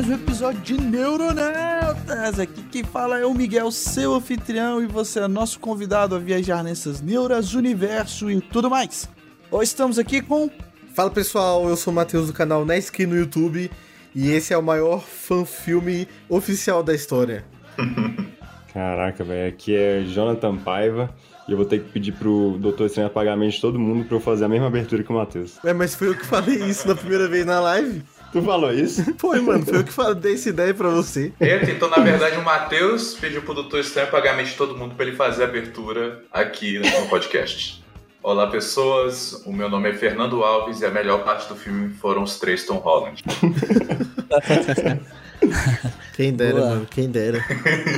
Mais um episódio de Neuronautas. Aqui quem fala é o Miguel, seu anfitrião, e você é nosso convidado a viajar nessas neuras, universo e tudo mais. Hoje estamos aqui com. Fala pessoal, eu sou o Matheus do canal Nesky no YouTube e esse é o maior fan-filme oficial da história. Caraca, velho, aqui é Jonathan Paiva e eu vou ter que pedir pro Doutor Estranho apagar a mente de todo mundo pra eu fazer a mesma abertura que o Matheus. Ué, mas foi eu que falei isso na primeira vez na live? Tu falou isso? Foi, mano, foi eu que falei, dei essa ideia pra você. Eita, então na verdade o Matheus pediu pro Doutor Estranho mente de todo mundo pra ele fazer a abertura aqui no podcast. Olá pessoas, o meu nome é Fernando Alves e a melhor parte do filme foram os três Tom Holland. Quem dera, Boa. mano, quem dera.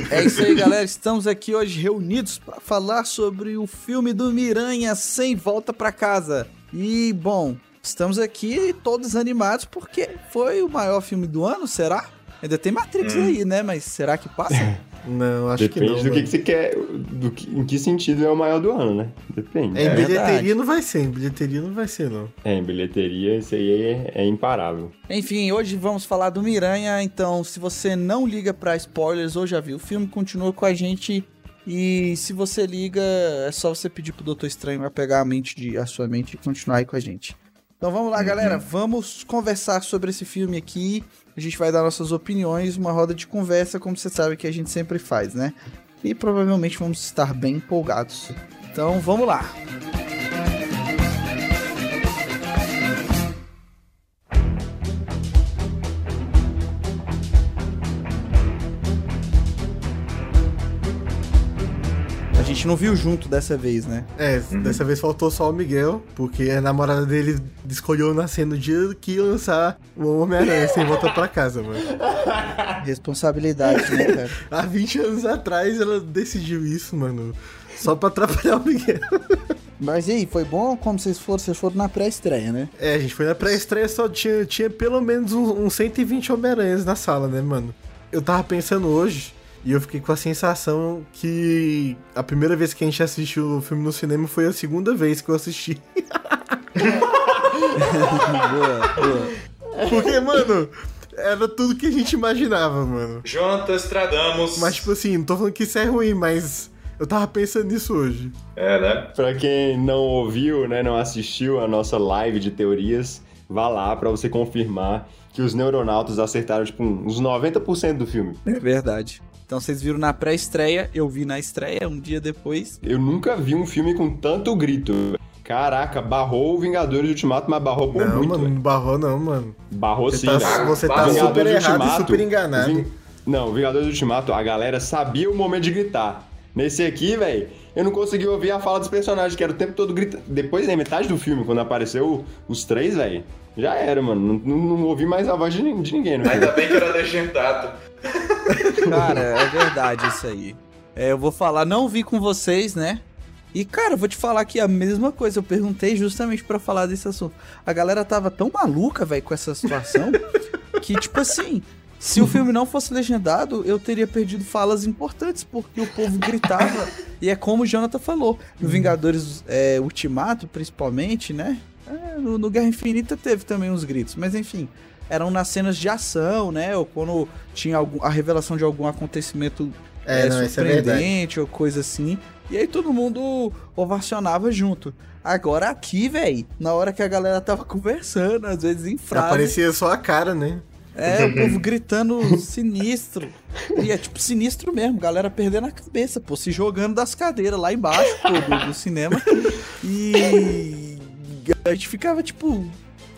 É isso aí, galera. Estamos aqui hoje reunidos para falar sobre o filme do Miranha Sem Volta pra Casa. E, bom, estamos aqui todos animados porque foi o maior filme do ano, será? Ainda tem Matrix aí, né? Mas será que passa? Não, acho Depende que não. do que, que você quer, do que, em que sentido é o maior do ano, né? Depende. É, em É bilheteria verdade. não vai ser, em bilheteria não vai ser, não. É, em bilheteria isso aí é, é imparável. Enfim, hoje vamos falar do Miranha, então se você não liga pra spoilers ou já viu o filme, continua com a gente. E se você liga, é só você pedir pro Doutor Estranho pra pegar a mente de a sua mente e continuar aí com a gente. Então vamos lá, galera, vamos conversar sobre esse filme aqui. A gente vai dar nossas opiniões, uma roda de conversa, como você sabe que a gente sempre faz, né? E provavelmente vamos estar bem empolgados. Então vamos lá. A gente não viu junto dessa vez, né? É, dessa vez faltou só o Miguel, porque a namorada dele escolheu nascer no dia que ia lançar o Homem-Aranha sem voltar pra casa, mano. Responsabilidade, né, cara? Há 20 anos atrás ela decidiu isso, mano. Só pra atrapalhar o Miguel. Mas e aí, foi bom como vocês foram? Vocês foram na pré-estreia, né? É, a gente foi na pré-estreia, só tinha, tinha pelo menos uns, uns 120 Homem-Aranhas na sala, né, mano? Eu tava pensando hoje e eu fiquei com a sensação que a primeira vez que a gente assistiu o filme no cinema foi a segunda vez que eu assisti. boa, boa. Porque, mano, era tudo que a gente imaginava, mano. Jonathan Stradamos. Mas, tipo assim, não tô falando que isso é ruim, mas eu tava pensando nisso hoje. É, né? Pra quem não ouviu, né, não assistiu a nossa live de teorias, vá lá pra você confirmar que os neuronautas acertaram, tipo, uns 90% do filme. É verdade. Então vocês viram na pré-estreia, eu vi na estreia um dia depois. Eu nunca vi um filme com tanto grito. Caraca, barrou o Vingadores Ultimato, mas barrou por não, muito, mano, não barrou não, mano. Barrou Você sim, tá, velho. você tá Vingadores super errado e Ultimato, super enganado. Ving- Não, Vingadores Ultimato, a galera sabia o momento de gritar. Nesse aqui, velho, eu não consegui ouvir a fala dos personagens, que era o tempo todo gritando. Depois, na metade do filme, quando apareceu os três, velho, já era, mano. Não, não, não ouvi mais a voz de, de ninguém. Ainda bem que era legendado. Cara, é verdade isso aí. É, eu vou falar, não vi com vocês, né? E, cara, eu vou te falar aqui a mesma coisa. Eu perguntei justamente pra falar desse assunto. A galera tava tão maluca, velho, com essa situação, que, tipo assim, se o filme não fosse legendado, eu teria perdido falas importantes, porque o povo gritava. e é como o Jonathan falou. No Vingadores é, Ultimato, principalmente, né? É, no, no Guerra Infinita teve também uns gritos, mas enfim. Eram nas cenas de ação, né? Ou quando tinha algum, a revelação de algum acontecimento É, é, não, é surpreendente ou coisa assim. E aí todo mundo ovacionava junto. Agora aqui, velho, na hora que a galera tava conversando, às vezes em frase, Aparecia só a cara, né? é, o povo gritando sinistro. E é tipo sinistro mesmo, galera perdendo a cabeça, pô, se jogando das cadeiras lá embaixo, pô, do, do cinema. E a gente ficava, tipo,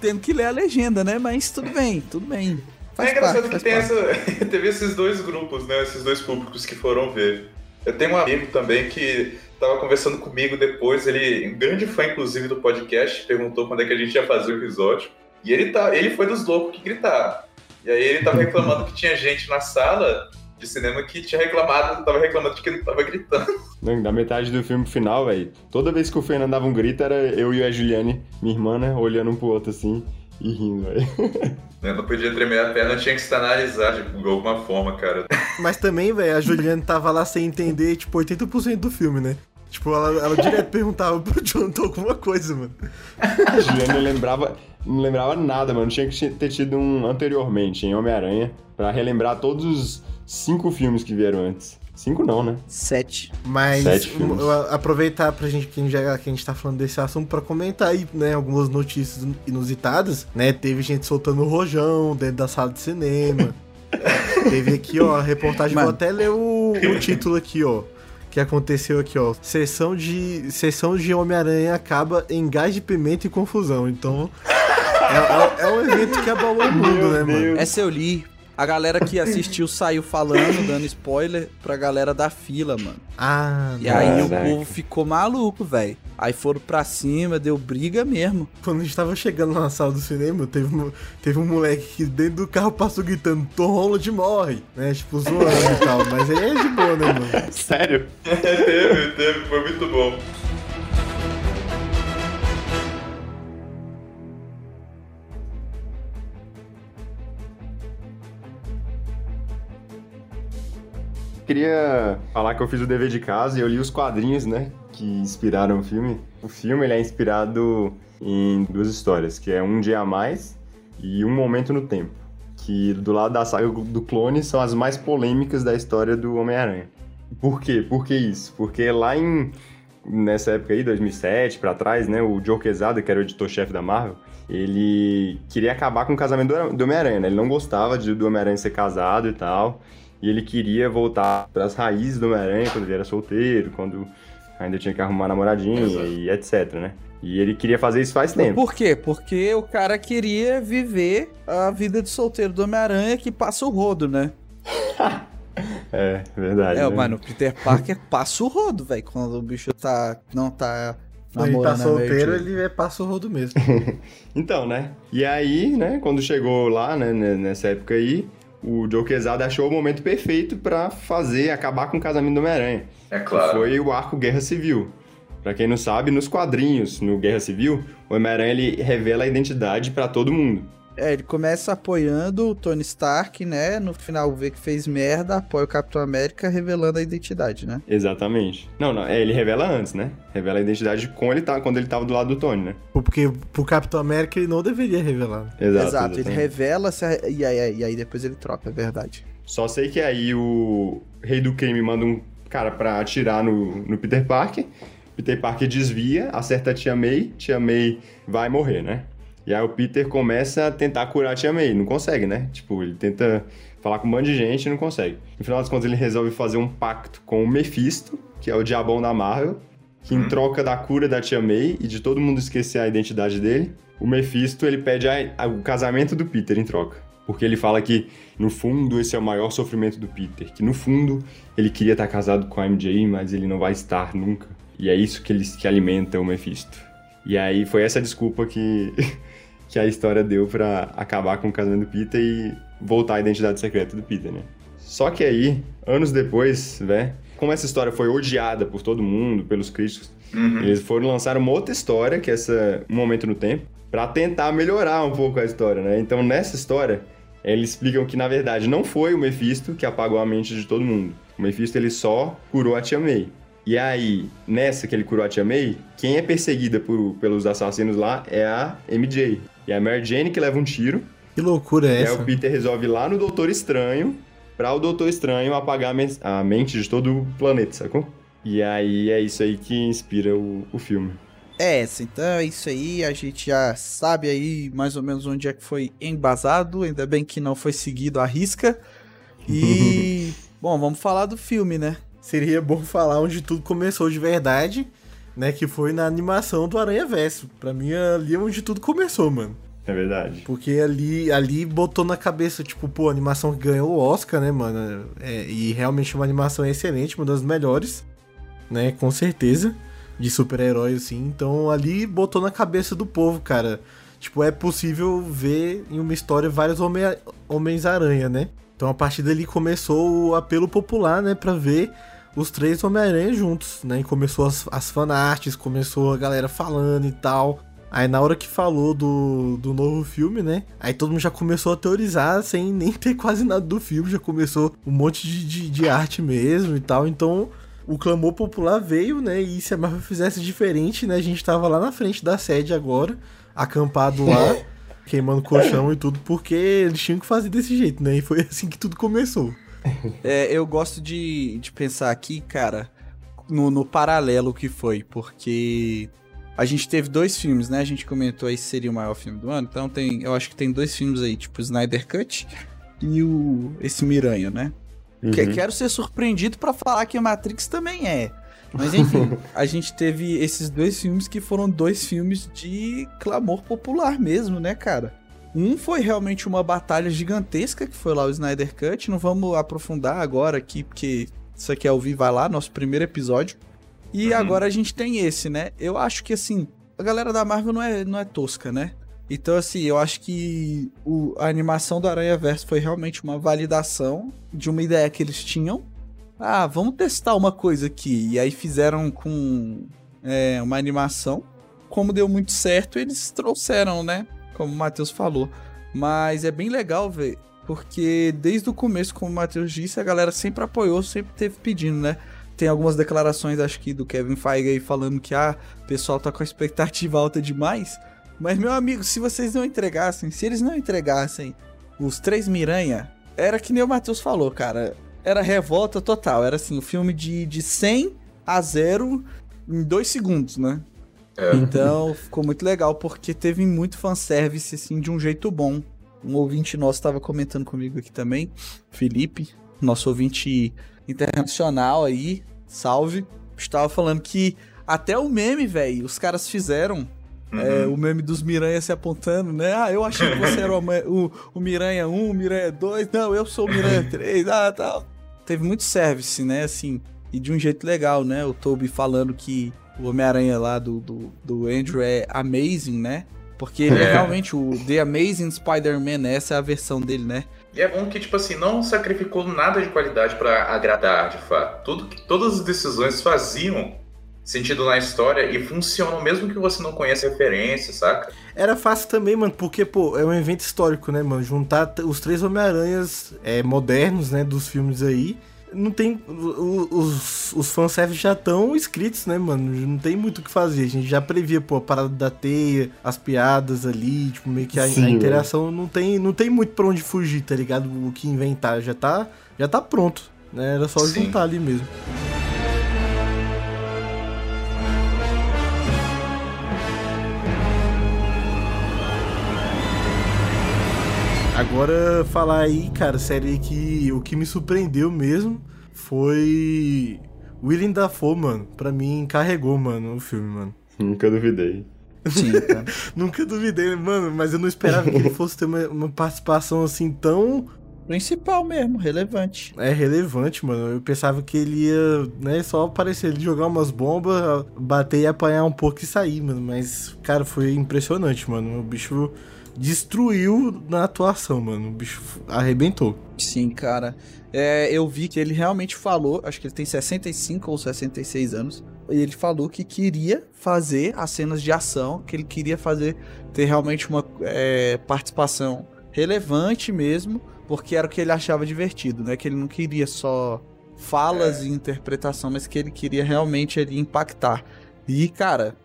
tendo que ler a legenda, né? Mas tudo bem, tudo bem. Faz é engraçado parte, que tem parte. essa, teve esses dois grupos, né? Esses dois públicos que foram ver. Eu tenho um amigo também que tava conversando comigo depois, ele, um grande fã, inclusive, do podcast, perguntou quando é que a gente ia fazer o episódio. E ele, tá, ele foi dos loucos que gritaram. E aí ele tava reclamando que tinha gente na sala de cinema que tinha reclamado, tava reclamando de que não tava gritando. Não, da metade do filme final, velho, toda vez que o Fernando dava um grito, era eu e a Juliane, minha irmã, né, olhando um pro outro assim e rindo, velho. Eu não podia tremer a perna, tinha que externalizar de alguma forma, cara. Mas também, velho, a Juliane tava lá sem entender, tipo, 80% do filme, né? Tipo, ela, ela direto perguntava pro Jonathan alguma coisa, mano. A Juliane não lembrava, não lembrava nada, mano. Tinha que ter tido um anteriormente em Homem-Aranha pra relembrar todos os cinco filmes que vieram antes. Cinco não, né? Sete. Mas Sete filmes. eu- aproveitar pra gente, que já que a gente tá falando desse assunto, pra comentar aí, né, algumas notícias inusitadas, né? Teve gente soltando rojão dentro da sala de cinema. Teve aqui, ó, a reportagem, Mano. vou até ler o, o título aqui, ó. Que aconteceu aqui, ó. Sessão de, sessão de Homem-Aranha acaba em gás de pimenta e confusão. Então, é, é- é um evento que abalou o mundo, né, mano? Essa eu li. A galera que assistiu saiu falando, dando spoiler pra galera da fila, mano. Ah, E aí o Caraca. povo ficou maluco, velho. Aí foram pra cima, deu briga mesmo. Quando a gente tava chegando na sala do cinema, teve um, teve um moleque que dentro do carro passou gritando, Tom Holland morre, né? Tipo, zoando e tal. Mas aí é de boa, né, mano? Sério? teve, teve, foi muito bom. Queria falar que eu fiz o dever de casa e eu li os quadrinhos, né, que inspiraram o filme. O filme ele é inspirado em duas histórias, que é Um Dia a Mais e Um Momento no Tempo, que do lado da saga do clone são as mais polêmicas da história do Homem-Aranha. Por quê? Por que isso? Porque lá em nessa época aí, 2007 pra trás, né, o Joe Quesada, que era o editor-chefe da Marvel, ele queria acabar com o casamento do- do Homem-Aranha, né? Ele não gostava de, do Homem-Aranha ser casado e tal. E ele queria voltar pras raízes do Homem-Aranha quando ele era solteiro, quando ainda tinha que arrumar namoradinha Exato. e etc, né? E ele queria fazer isso faz tempo. Por quê? Porque o cara queria viver a vida de solteiro do Homem-Aranha que passa o rodo, né? É, verdade. É, né? mano, o Peter Parker passa o rodo, velho, quando o bicho tá. não tá Quando ele tá solteiro, Jane. ele é passa o rodo mesmo. Então, né? E aí, né, quando chegou lá, né, né, nessa época aí, o Joe Quesada achou o momento perfeito pra fazer, acabar com o casamento do Homem-Aranha. É claro. Foi o arco Guerra Civil. Pra quem não sabe, nos quadrinhos, no Guerra Civil, o Homem-Aranha revela a identidade pra todo mundo. É, ele começa apoiando o Tony Stark, né? No final vê que fez merda, apoia o Capitão América, revelando a identidade, né? Exatamente. Não, não, é, ele revela antes, né? Revela a identidade com ele tá, quando ele tava do lado do Tony, né? Porque pro Capitão América ele não deveria revelar. Exato. Exato, ele revela se a- e, aí, e aí depois ele troca, é verdade. Só sei que aí o Rei do Crime manda um cara pra atirar no, no Peter Parker. Peter Parker desvia, acerta a Tia May. Tia May vai morrer, né? E aí o Peter começa a tentar curar a Tia May. Não consegue, né? Tipo, ele tenta falar com um monte de gente e não consegue. No final das contas, ele resolve fazer um pacto com o Mephisto, que é o diabão da Marvel, que em troca da cura da Tia May e de todo mundo esquecer a identidade dele, o Mephisto ele pede a- a- o casamento do Peter em troca. Porque ele fala que, no fundo, esse é o maior sofrimento do Peter. Que, no fundo, ele queria estar casado com a MJ, mas ele não vai estar nunca. E é isso que, ele, que alimenta o Mephisto. E aí foi essa desculpa que, que a história deu pra acabar com o casamento do Peter e voltar à identidade secreta do Peter, né? Só que aí, anos depois, né? Como essa história foi odiada por todo mundo, pelos críticos, Uhum. eles foram lançar uma outra história, que é essa Um Momento no Tempo, pra tentar melhorar um pouco a história, né? Então, nessa história, eles explicam que, na verdade, não foi o Mephisto que apagou a mente de todo mundo. O Mephisto, ele só curou a Tia May. E aí, nessa que ele curou a Tia May, quem é perseguida por- pelos assassinos lá é a MJ. E a Mary Jane que leva um tiro, Que loucura é e aí essa? o Peter resolve ir lá no Doutor Estranho, pra o Doutor Estranho apagar a mente de todo o planeta, sacou? E aí é isso aí que inspira o, o filme. É essa, então é isso aí, a gente já sabe aí mais ou menos onde é que foi embasado, ainda bem que não foi seguido à risca. E, bom, vamos falar do filme, né? Seria bom falar onde tudo começou de verdade, né? Que foi na animação do Aranha Verso. Pra mim, ali é onde tudo começou, mano. É verdade. Porque ali, ali botou na cabeça, tipo, pô, a animação que ganhou o Oscar, né, mano? É, e realmente uma animação excelente, uma das melhores, né? Com certeza. De super-herói, assim. Então ali botou na cabeça do povo, cara. tipo, é possível ver em uma história vários Homem- Homens-Aranha, né? Então a partir dali começou o apelo popular, né, pra ver os três Homem-Aranha juntos, né? E começou as, as fanarts, começou a galera falando e tal. Aí na hora que falou do, do novo filme, né? Aí todo mundo já começou a teorizar sem nem ter quase nada do filme, já começou um monte de, de, de arte mesmo e tal. Então o clamor popular veio, né? E se a Marvel fizesse diferente, né? A gente tava lá na frente da sede agora, acampado lá, queimando colchão e tudo, porque eles tinham que fazer desse jeito, né? E foi assim que tudo começou. É, eu gosto de, de pensar aqui, cara, no, no paralelo que foi, porque a gente teve dois filmes, né? A gente comentou aí se seria o maior filme do ano, então tem, eu acho que tem dois filmes aí, tipo o Snyder Cut e o esse Miranha, né? Que- quero ser surpreendido pra falar que a Matrix também é. Mas enfim, a gente teve esses dois filmes que foram dois filmes de clamor popular mesmo, né, cara? Um foi realmente uma batalha gigantesca, que foi lá o Snyder Cut. Não vamos aprofundar agora aqui, porque isso aqui é ouvir, vai lá, nosso primeiro episódio. E Uhum. agora a gente tem esse, né? Eu acho que, assim, a galera da Marvel não é, não é tosca, né? Então, assim, eu acho que o- a animação do Aranha Verso foi realmente uma validação de uma ideia que eles tinham. Ah, vamos testar uma coisa aqui. E aí fizeram com é, uma animação. Como deu muito certo, eles trouxeram, né? Como o Matheus falou. Mas é bem legal ver. Porque desde o começo, como o Matheus disse, a galera sempre apoiou, sempre teve pedindo, né? Tem algumas declarações, acho que do Kevin Feige aí, falando que ah, o pessoal tá com a expectativa alta demais. Mas, meu amigo, se vocês não entregassem, se eles não entregassem os três Miranha, era que nem o Matheus falou, cara. Era revolta total. Era assim, o filme de, de 100 a 0 em dois segundos, né? É. Então, ficou muito legal, porque teve muito fanservice, assim, de um jeito bom. Um ouvinte nosso estava comentando comigo aqui também, Felipe, nosso ouvinte internacional aí, salve. Estava falando que até o meme, velho, os caras fizeram é, o meme dos Miranha se apontando, né? Ah, eu achei que você era o, o, o Miranha 1, o Miranha 2. Não, eu sou o Miranha 3. Ah, tal. Teve muito service, né? Assim, e de um jeito legal, né? O Toby falando que o Homem-Aranha lá do, do, do Andrew é amazing, né? Porque ele é É. realmente o The Amazing Spider-Man, essa é a versão dele, né? E é bom que, tipo assim, não sacrificou nada de qualidade pra agradar, de fato. Tudo que, todas as decisões faziam sentido na história e funcionam mesmo que você não conheça a referência, saca? Era fácil também, mano, porque, pô, é um evento histórico, né, mano? Juntar os três Homem-Aranhas é, modernos, né, dos filmes aí. Não tem. Os, os fanservice já estão escritos, né, mano? Não tem muito o que fazer. A gente já previa, pô, a parada da teia, as piadas ali, tipo, meio que a, a Sim, mano. interação não tem, não tem muito pra onde fugir, tá ligado? O que inventar já tá, já tá pronto, né? Era só Sim. juntar ali mesmo. Agora, falar aí, cara, série aí que o que me surpreendeu mesmo foi William Dafoe, mano. Pra mim, carregou, mano, o filme, mano. Nunca duvidei. Sim, cara. Nunca duvidei, mano, mas eu não esperava que ele fosse ter uma, uma participação assim tão Principal mesmo, relevante. é, relevante, mano. Eu pensava que ele ia, né, só aparecer ali, jogar umas bombas, bater e apanhar um pouco e sair, mano. Mas, cara, foi impressionante, mano. O bicho destruiu na atuação, mano. O bicho arrebentou. Sim, cara. É, eu vi que ele realmente falou, acho que ele tem 65 ou 66 anos, e ele falou que queria fazer as cenas de ação, que ele queria fazer, ter realmente uma é, participação relevante mesmo, porque era o que ele achava divertido, né? Que ele não queria só falas e interpretação, mas que ele queria realmente ali impactar. E, cara,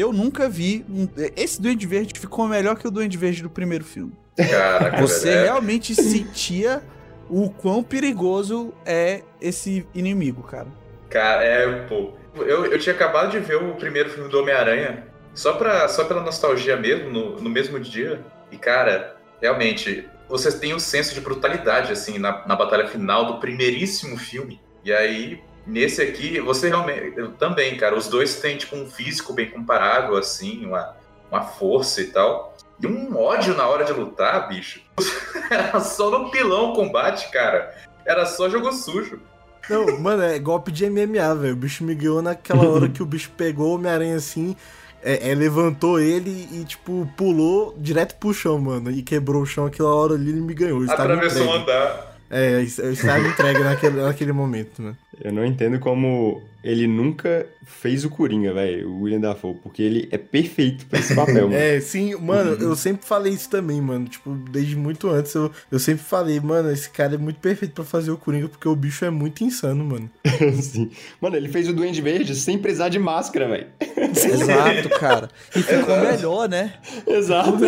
eu nunca vi. um- Esse Duende Verde ficou melhor que o Duende Verde do primeiro filme. Caraca, Você velho. é- realmente sentia o quão perigoso é esse inimigo, cara. Cara, é, pô. Eu, eu tinha acabado de ver o primeiro filme do Homem-Aranha, só, pra, só pela nostalgia mesmo, no, no mesmo dia. E, cara, realmente, vocês têm um senso de brutalidade, assim, na, na batalha final do primeiríssimo filme. E aí, nesse aqui, você realmente. eu também, cara, os dois têm, tipo, um físico bem comparável, assim, uma, uma força e tal. E um ódio na hora de lutar, bicho. Era só no pilão o combate, cara. Era só jogo sujo. Não, mano, é golpe de MMA, velho. O bicho me ganhou naquela hora que o bicho pegou o Homem-Aranha assim. É, é, levantou ele e, tipo, pulou direto pro chão, mano. E quebrou o chão aquela hora ali e me ganhou. Ele Atravessou um entregue. andar. É, eu estava entregue naquele, naquele momento, mano. Eu não entendo como ele nunca fez o Coringa, velho, o William Dafoe, porque ele é perfeito pra esse papel, mano. É, sim, mano, eu sempre falei isso também, mano. Tipo, desde muito antes eu, eu sempre falei, mano, esse cara é muito perfeito pra fazer o Coringa, porque o bicho é muito insano, mano. Sim. Mano, ele fez o Duende Verde sem precisar de máscara, velho. Exato, cara. E ficou melhor, né? Exato.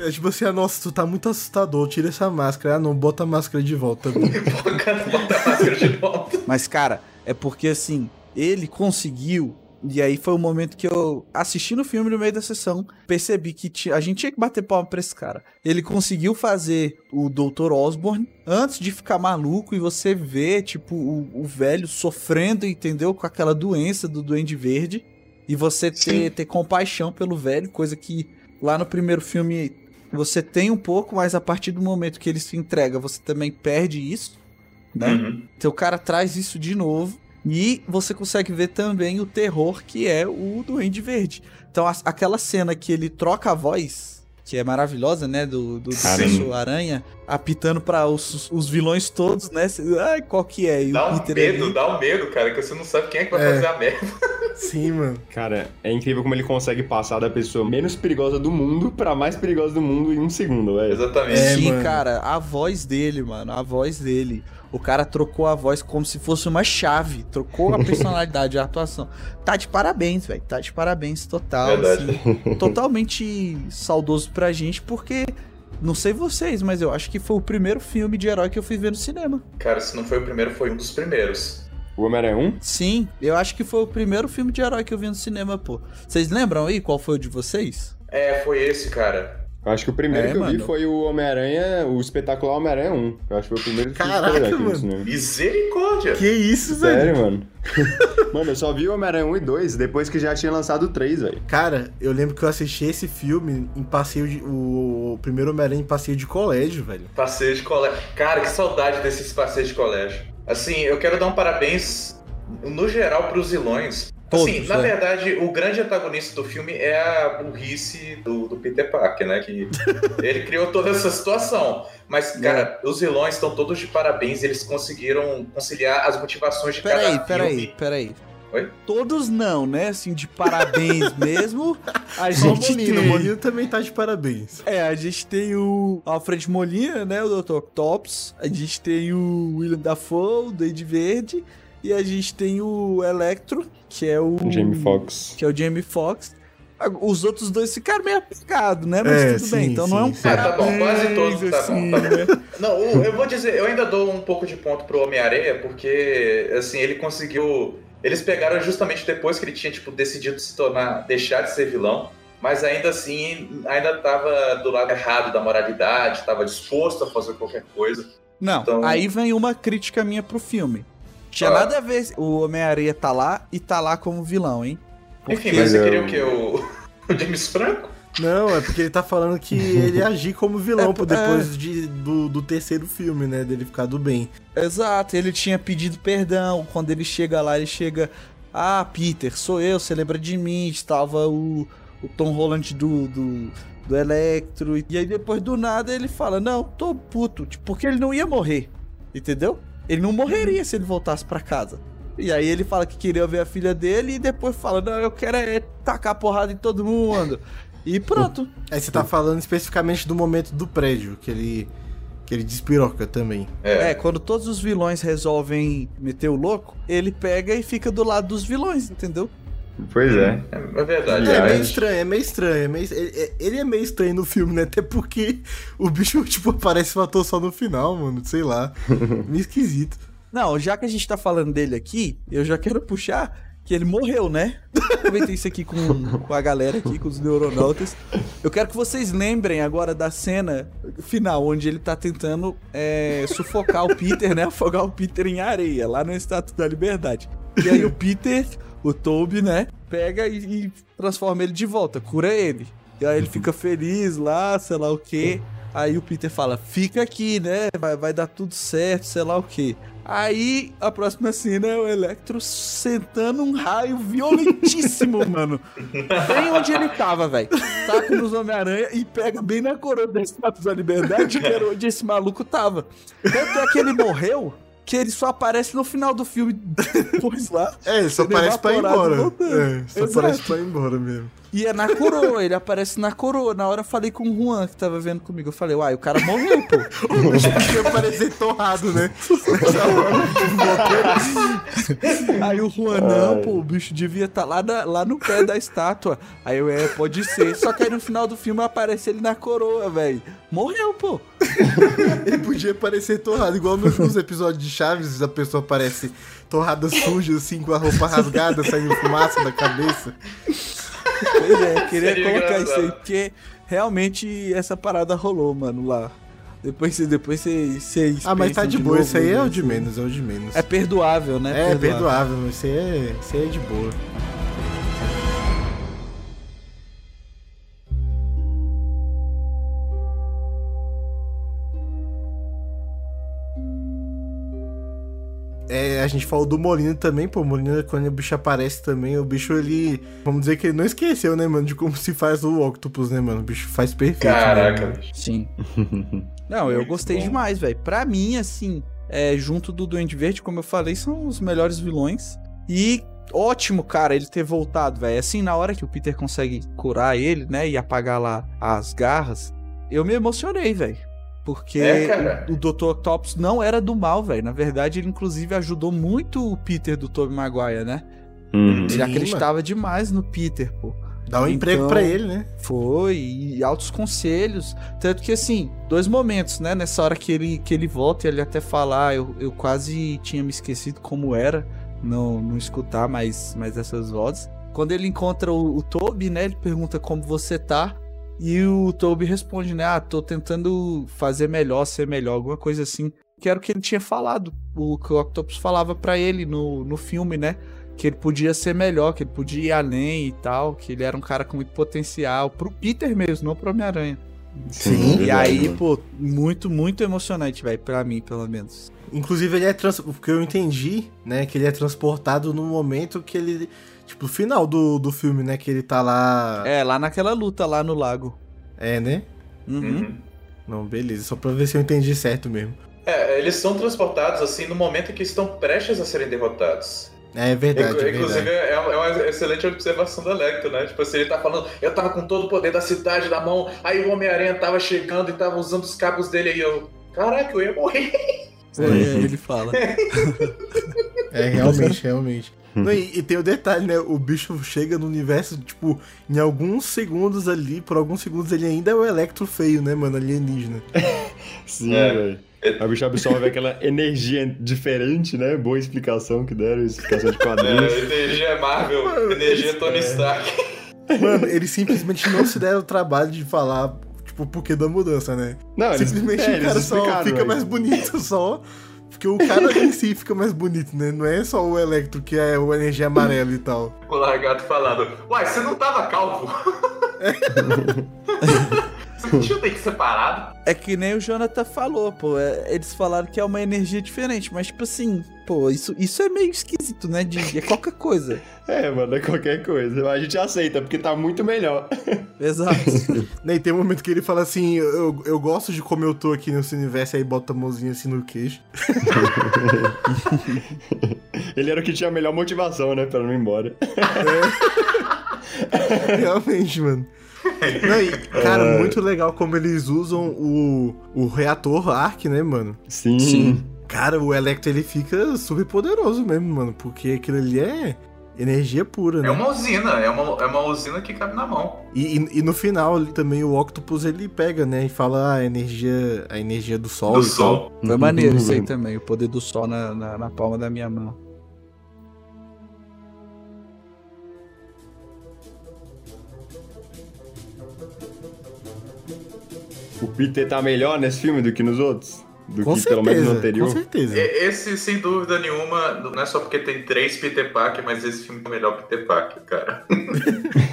É tipo assim, ah, nossa, tu tá muito assustador, tira essa máscara. Ah, não, bota a máscara de volta. mano. Bota a máscara de volta. Mas, cara, é porque assim, ele conseguiu. E aí foi o momento que eu, assistindo o filme no meio da sessão, percebi que ti- a gente tinha que bater palma pra esse cara. Ele conseguiu fazer o Dr. Osborne antes de ficar maluco e você vê, tipo, o, o velho sofrendo, entendeu? Com aquela doença do Duende Verde. E você ter, ter compaixão pelo velho, coisa que lá no primeiro filme você tem um pouco, mas a partir do momento que ele se entrega, você também perde isso, né? Uhum. Então o cara traz isso de novo. E você consegue ver também o terror que é o Duende Verde. Então a- aquela cena que ele troca a voz, que é maravilhosa, né? Do, do, do Aranha, apitando para os, os vilões todos, né? Cê- Ai, qual que é? E Dá o um Peter medo, ali- dá um medo, cara, que você não sabe quem é que vai É. fazer a merda. Sim, mano. Cara, é incrível como ele consegue passar da pessoa menos perigosa do mundo pra mais perigosa do mundo em um segundo, velho. Exatamente. É, Sim, mano. cara, a voz dele, mano, a voz dele. O cara trocou a voz como se fosse uma chave. Trocou a personalidade, a atuação. Tá de parabéns, velho. Tá de parabéns total. Verdade. assim. totalmente saudoso pra gente, porque. Não sei vocês, mas eu acho que foi o primeiro filme de herói que eu fui ver no cinema. Cara, se não foi o primeiro, foi um dos primeiros. O Homem-Aranha 1? Sim, eu acho que foi o primeiro filme de herói que eu vi no cinema, pô. Vocês lembram aí qual foi o de vocês? É, foi esse, cara. Eu acho que o primeiro É, que eu vi mano. foi o Homem-Aranha, o espetacular Homem-Aranha 1. Eu acho que foi o primeiro Caraca, que eu vi no mano. cinema. Misericórdia. Que isso, velho? Sério, mano? mano, eu só vi o Homem-Aranha 1 e 2 depois que já tinha lançado o 3, velho. Cara, eu lembro que eu assisti esse filme em passeio de. O, o primeiro Homem-Aranha em passeio de colégio, velho. Passeio de colégio. Cara, que saudade desses passeios de colégio. Assim, eu quero dar um parabéns, no geral, pros vilões. Assim, Todos, na é. verdade, o grande antagonista do filme é a burrice do, do Peter Parker, né? Que ele criou toda essa situação. Mas, cara, os vilões estão todos de parabéns. Eles conseguiram conciliar as motivações de Peraí, cada peraí, filme. peraí. Oi? Todos não, né? Assim, de parabéns mesmo. A Só o gente Molina. O tem... Molina também tá de parabéns. É, a gente tem o Alfred Molina, né? O Dr. Octopus. A gente tem o William Dafoe, o Duende Verde. E a gente tem o Electro, que é o... Jamie Foxx. Que é o Jamie Foxx. Os outros dois ficaram meio aplicados, né? Mas É, tudo sim, bem. Então não é um sim, sim. Ah, tá bom, quase todos, tá bom, assim, tá bom. né? Não, o- eu vou dizer, eu ainda dou um pouco de ponto pro Homem-Aranha, porque, assim, ele conseguiu. Eles pegaram justamente depois que ele tinha, tipo, decidido se tornar. deixar de ser vilão. Mas ainda assim, ainda tava do lado errado da moralidade, tava disposto a fazer qualquer coisa. Não, Então- aí vem uma crítica minha pro filme. Tinha Ah. nada a ver o Homem-Aranha tá lá e tá lá como vilão, hein? Enfim, Porque- mas você eu- queria o quê? O, o James Franco? Não, é porque ele tá falando que ele ia agir como vilão É, pô, depois de, do, do terceiro filme, né? Dele ficar do bem. Exato, ele tinha pedido perdão. Quando ele chega lá, ele chega. Ah, Peter, sou eu, você lembra de mim? Estava o, o Tom Holland do, do, do Electro. E aí depois do nada ele fala: Não, tô puto. Tipo, porque ele não ia morrer. Entendeu? Ele não morreria se ele voltasse pra casa. E aí ele fala que queria ver a filha dele e depois fala: Não, eu quero é tacar porrada em todo mundo. E pronto. Aí você tá falando especificamente do momento do prédio, que ele. que ele despiroca também. É, quando todos os vilões resolvem meter o louco, ele pega e fica do lado dos vilões, entendeu? Pois é. É, é verdade. É, Aliás- meio estranho, é meio estranho. É meio- ele, é- ele é meio estranho no filme, né? Até porque o bicho, tipo, aparece o ator só no final, mano. Sei lá. meio esquisito. Não, já que a gente tá falando dele aqui, eu já quero puxar que ele morreu, né? Aproveitei isso aqui com, com a galera aqui, com os neuronautas. Eu quero que vocês lembrem agora da cena final, onde ele tá tentando é, sufocar o Peter, né? Afogar o Peter em areia, lá no Estátua da Liberdade. E aí o Peter, o Toby, né? Pega e, e transforma ele de volta, cura ele. E aí ele fica feliz lá, sei lá o quê. Aí o Peter fala, fica aqui, né? Vai, vai dar tudo certo, sei lá o quê. Aí a próxima cena é o Electro sentando um raio violentíssimo, mano. Bem onde ele tava, velho. Taca nos Homem-Aranha e pega bem na coroa da Estátua da Liberdade, que era onde esse maluco tava. Tanto é que ele morreu que ele só aparece no final do filme depois lá. É, ele só Sendo aparece pra ir embora. É, só Exato. aparece pra ir embora mesmo. E é na coroa, ele aparece na coroa. Na hora eu falei com o Juan, que tava vendo comigo. Eu falei, uai, o cara morreu, pô. O parecer torrado, né? Aí o Juan, não, pô, o bicho devia estar lá, na- lá no pé da estátua. Aí eu, é, pode ser. Só que aí no final do filme aparece ele na coroa, velho. Morreu, pô. Ele podia parecer torrado, igual nos, nos episódios de Chaves, a pessoa parece torrada suja, assim, com a roupa rasgada, saindo fumaça da cabeça. Pois é, queria Seria colocar isso aí, engraçado. porque realmente essa parada rolou, mano, lá. Depois você. Depois vocês Ah, mas tá de boa, isso aí é né? o de menos, é o de menos. É perdoável, né? É, perdoável, isso aí é, isso aí é de boa. A gente falou do Molina também, pô, Molina, quando o bicho aparece também, o bicho, ele, vamos dizer que ele não esqueceu, né, mano, de como se faz o Octopus, né, mano, o bicho faz perfeito, né, Caraca, bicho. Sim. Não, eu gostei demais, velho. Pra mim, assim, é, junto do Duende Verde, como eu falei, são os melhores vilões. E ótimo, cara, ele ter voltado, velho. Assim, na hora que o Peter consegue curar ele, né, e apagar lá as garras, eu me emocionei, velho. Porque É, cara. o, Dr. Octopus não era do mal, velho. Na verdade, ele inclusive ajudou muito o Peter do Tobey Maguire, né? Uhum. Ele acreditava demais no Peter, pô. Dá um emprego Então- pra ele, né? Foi, e altos conselhos. Tanto que, assim, dois momentos, né? Nessa hora que ele, que ele volta e ele até falar, eu, eu quase tinha me esquecido como era não, não escutar mais, mais essas vozes. Quando ele encontra o, o Toby, né? Ele pergunta como você tá. E o Toby responde, né? Ah, tô tentando fazer melhor, ser melhor, alguma coisa assim. Que era o que ele tinha falado, o que o Octopus falava pra ele no, no filme, né? que ele podia ser melhor, que ele podia ir além e tal, que ele era um cara com muito potencial, pro Peter mesmo, não pro Homem-Aranha. Sim. E verdade, aí, pô, muito, muito emocionante, velho, pra mim, pelo menos. Inclusive, ele é trans... porque eu entendi, né, que ele é transportado no momento que ele. Tipo, final do, do filme, né? Que ele tá lá. É, lá naquela luta lá no lago. É, né? Uhum. Uhum. Não, beleza. Só pra ver se eu entendi certo mesmo. É, eles são transportados assim no momento em que estão prestes a serem derrotados. É verdade, Inclu- é Inclusive, verdade. é é uma excelente observação do Electro, né? Tipo assim, ele tá falando, eu tava com todo o poder da cidade na mão, aí o Homem-Aranha tava chegando e tava usando os cabos dele aí, eu. Caraca, eu ia morrer. É, ele fala. É, realmente, realmente. Não, e, e tem o detalhe, né? O bicho chega no universo, tipo, em alguns segundos ali, por alguns segundos ele ainda é o Electro feio, né, mano? Alienígena. Sim, É. velho. A bicho absorve aquela energia diferente, né? Boa explicação que deram, explicação de quadrinhos. É, energia Marvel, energia Tony Stark. Mano, eles simplesmente não se deram o trabalho de falar, tipo, o porquê da mudança, né? Não, eles, Simplesmente é, o eles cara só fica mais bonito só. Porque o cara em si fica mais bonito, né? Não é só o Electro que é o energia amarela e tal. O largato falando, uai, você não tava calvo? que separado? É que nem o Jonathan falou, pô. é, eles falaram que é uma energia diferente, mas tipo assim, pô, isso, isso é meio esquisito, né? De, é qualquer coisa. É, mano, é qualquer coisa. A gente aceita, porque tá muito melhor. Exato. E tem um momento que ele fala assim: eu, eu gosto de como eu tô aqui nesse universo, aí bota a mãozinha assim no queixo. Ele era o que tinha a melhor motivação, né? Pra não ir embora. Realmente, mano. Não, e, cara, muito legal como eles usam o, o reator Arc, né, mano? Sim. Sim. Cara, o Electro ele fica super poderoso mesmo, mano, porque aquilo ali é energia pura, né? É uma usina, é uma, é uma usina que cabe na mão. E, e- e no final ali também o Octopus ele pega, né, e fala a energia, a energia do sol Do e tal. sol. Foi maneiro isso aí também, o poder do sol na, na, na palma da minha mão. O Peter tá melhor nesse filme do que nos outros? Do Com que pelo menos no certeza, anterior? com certeza. Esse, sem dúvida nenhuma, não é só porque tem três Peter Parker, mas esse filme é o melhor Peter Parker, cara.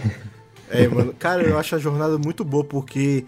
É, mano. Cara, eu acho a jornada muito boa porque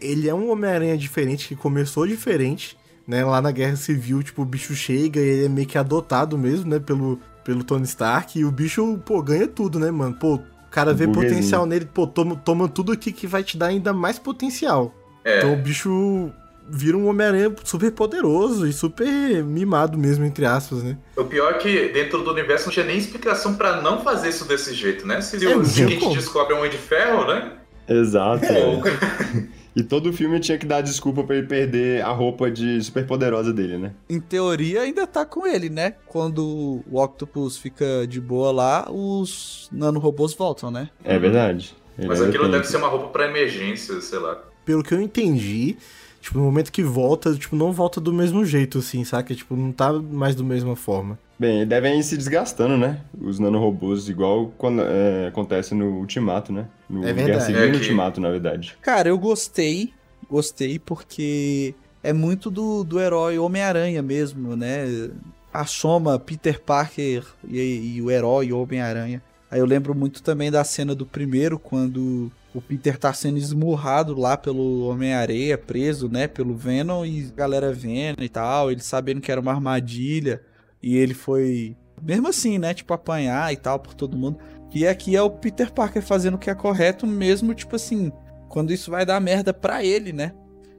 ele é um Homem-Aranha diferente, que começou diferente, né? Lá na Guerra Civil, tipo, o bicho chega e ele é meio que adotado mesmo, né? Pelo, pelo Tony Stark. E o bicho, pô, ganha tudo, né, mano? Pô, o cara vê Burguesinho. potencial nele, pô, toma, toma tudo aqui que vai te dar ainda mais potencial. É. Então o bicho vira um Homem-Aranha super poderoso e super mimado mesmo, entre aspas, né? O pior é que dentro do universo não tinha nem explicação pra não fazer isso desse jeito, né? Se É, o tinha seguinte como. descobre um Homem de Ferro, né? Exato. Velho. E todo filme tinha que dar desculpa pra ele perder a roupa de super poderosa dele, né? Em teoria, ainda tá com ele, né? Quando o Octopus fica de boa lá, os nanorobôs voltam, né? É verdade. Ele Mas ainda aquilo tem deve ser uma roupa pra emergência, sei lá. Pelo que eu entendi, tipo, no momento que volta, tipo, não volta do mesmo jeito, assim, saca? Tipo, não tá mais da mesma forma. Bem, devem ir se desgastando, né? Os nanorobôs, igual quando, é, acontece no Ultimato, né? No É Guerra verdade. Civil É no que- Ultimato, na verdade. Cara, eu gostei. Gostei porque é muito do, do herói Homem-Aranha mesmo, né? A soma Peter Parker e, e o herói Homem-Aranha. Aí eu lembro muito também da cena do primeiro, quando o Peter tá sendo esmurrado lá pelo Homem-Areia, preso, né? Pelo Venom e a galera vendo e tal. Ele sabendo que era uma armadilha. E ele foi, mesmo assim, né? Tipo, apanhar e tal por todo mundo. E aqui é o Peter Parker fazendo o que é correto, mesmo, tipo assim, quando isso vai dar merda pra ele, né?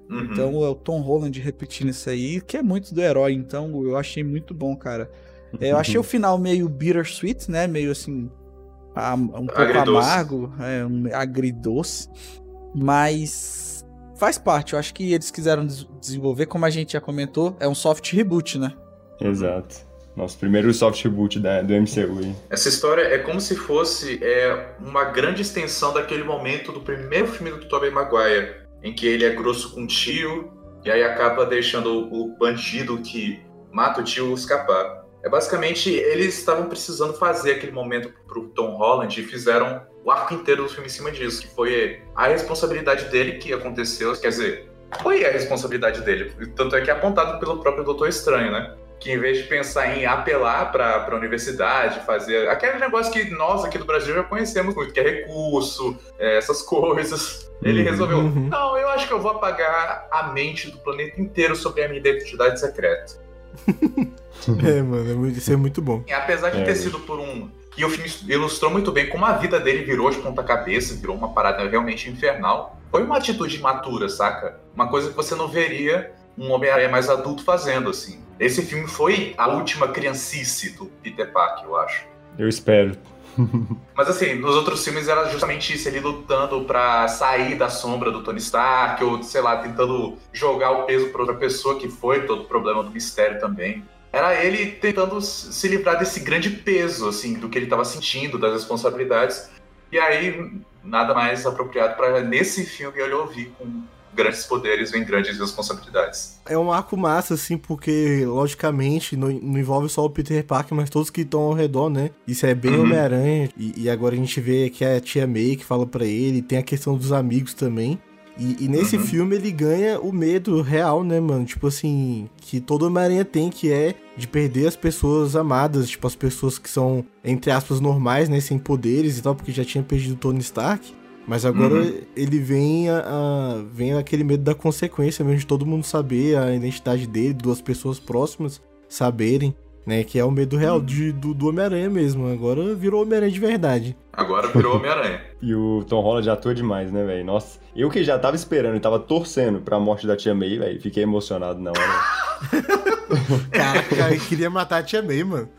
Uhum. Então é o Tom Holland repetindo isso aí, que é muito do herói, então eu achei muito bom, cara. É, eu achei o final meio bittersweet, né? Meio assim, um pouco Agridoce. amargo, é, um agridoce, mas faz parte. Eu acho que eles quiseram des- desenvolver, como a gente já comentou, é um soft reboot, né? Exato. Nosso primeiro soft boot da, do MCU aí. Essa história é como se fosse é, uma grande extensão daquele momento do primeiro filme do Tobey Maguire, em que ele é grosso com o tio e aí acaba deixando o bandido que mata o tio escapar. É basicamente eles estavam precisando fazer aquele momento pro Tom Holland e fizeram o arco inteiro do filme em cima disso, que foi a responsabilidade dele que aconteceu, quer dizer, foi a responsabilidade dele, tanto é que é apontado pelo próprio Doutor Estranho, né? que em vez de pensar em apelar para a universidade, fazer aquele negócio que nós aqui do Brasil já conhecemos muito, que é recurso, é, essas coisas, ele Uhum. resolveu, Uhum. não, eu acho que eu vou apagar a mente do planeta inteiro sobre a minha identidade secreta. É, mano, é muito- isso é muito bom. E apesar de É, ter sido por um. E o filme ilustrou muito bem como a vida dele virou de ponta-cabeça, virou uma parada realmente infernal. Foi uma atitude matura, saca? Uma coisa que você não veria um Homem-Aranha mais adulto fazendo, assim. Esse filme foi a última criancice do Peter Parker, eu acho. Eu espero. Mas assim, nos outros filmes era justamente isso, ele lutando pra sair da sombra do Tony Stark, ou sei lá, tentando jogar o peso pra outra pessoa, que foi todo o problema do mistério também. Era ele tentando se livrar desse grande peso, assim, do que ele tava sentindo, das responsabilidades. E aí, nada mais apropriado pra nesse filme ele ouvir com grandes poderes vem grandes responsabilidades. É um arco massa, assim, porque, logicamente, não, não envolve só o Peter Parker, mas todos que estão ao redor, né? Isso é bem Uhum. Homem-Aranha. E, e agora a gente vê que é a tia May que fala pra ele, tem a questão dos amigos também. E, e nesse Uhum. filme ele ganha o medo real, né, mano? Tipo assim, que todo Homem-Aranha tem, que é de perder as pessoas amadas, tipo, as pessoas que são, entre aspas, normais, né, sem poderes e tal, porque já tinha perdido o Tony Stark. Mas agora Uhum. ele vem a, a- vem aquele medo da consequência mesmo de todo mundo saber a identidade dele, duas pessoas próximas saberem, né? Que é o medo real Uhum. de, do, do Homem-Aranha mesmo. Agora virou Homem-Aranha de verdade. Agora virou Homem-Aranha. E o Tom Holland atua demais, né, velho? Nossa, eu que já tava esperando e tava torcendo pra morte da tia May, velho. Fiquei emocionado na hora. Caraca, eu queria matar a Tia May, mano.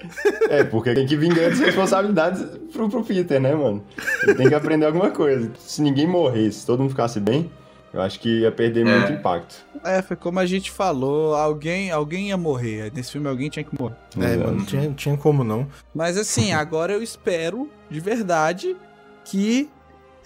é, porque tem que vir grandes responsabilidades pro, pro Peter, né, mano? Ele tem que aprender alguma coisa. Se ninguém morresse, se todo mundo ficasse bem, eu acho que ia perder É. muito impacto. É, foi como a gente falou, alguém, alguém ia morrer. Nesse filme alguém tinha que morrer. É, Exato. mano, não tinha, tinha como não. Mas assim, agora eu espero de verdade que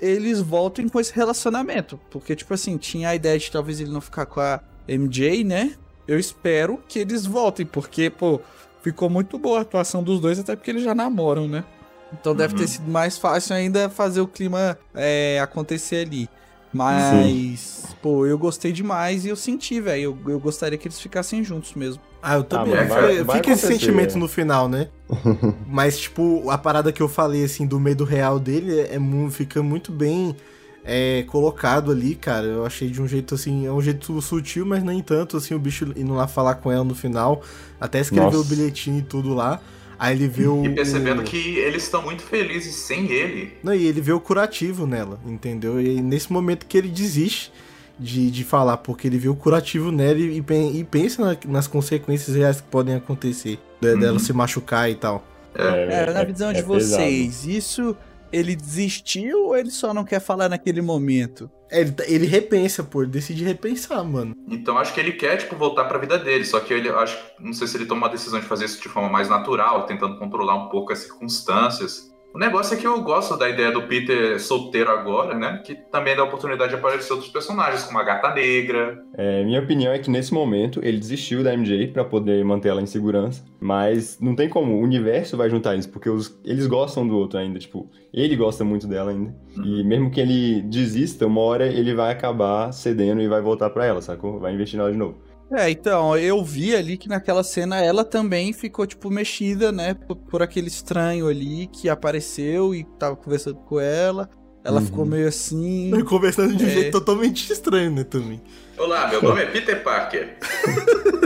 eles voltem com esse relacionamento. Porque, tipo assim, tinha a ideia de talvez ele não ficar com a MJ, né? Eu espero que eles voltem, porque, pô, ficou muito boa a atuação dos dois, até porque eles já namoram, né? Então deve Uhum. ter sido mais fácil ainda fazer o clima é, acontecer ali. Mas, pô, eu gostei demais e eu senti, velho. Eu, eu gostaria que eles ficaem juntos mesmo. Ah, eu também. Fica- vai- vai Fica esse acontecer, sentimento é. no final, né? Mas, tipo, a parada que eu falei, assim, do medo real dele é, mu- fica muito bem é colocado ali, cara. Eu achei de um jeito assim, é um jeito sutil, mas nem tanto, assim, o bicho indo lá falar com ela no final, até escrever Nossa. o bilhetinho e tudo lá. Aí ele vê o. E percebendo o- que eles estão muito felizes sem ele. Não, e ele vê o curativo nela, entendeu? E nesse momento que ele desiste de, de falar, porque ele vê o curativo nela e, e pensa na- nas consequências reais que podem acontecer de- Uhum. dela se machucar e tal. É, na visão de é pesado. vocês, isso ele desistiu ou ele só não quer falar naquele momento? É, Ele, ele repensa, pô, ele decide repensar, mano. Então acho que ele quer, tipo, voltar pra vida dele. Só que ele acho. Não sei se ele toma a decisão de fazer isso de forma mais natural, tentando controlar um pouco as circunstâncias. O negócio é que eu gosto da ideia do Peter solteiro agora, né? Que também dá a oportunidade de aparecer outros personagens, como a Gata Negra. É, minha opinião é que nesse momento ele desistiu da MJ pra poder manter ela em segurança, mas não tem como, o universo vai juntar eles, porque os- eles gostam do outro ainda, tipo, ele gosta muito dela ainda. E mesmo que ele desista, uma hora ele vai acabar cedendo e vai voltar pra ela, sacou? Vai investir nela de novo. É, então, eu vi ali que naquela cena ela também ficou, tipo, mexida, né? Por, por aquele estranho ali que apareceu e tava conversando com ela. Ela Uhum. ficou meio assim. Conversando de um É. jeito totalmente estranho, né, também. Olá, meu nome é Peter Parker.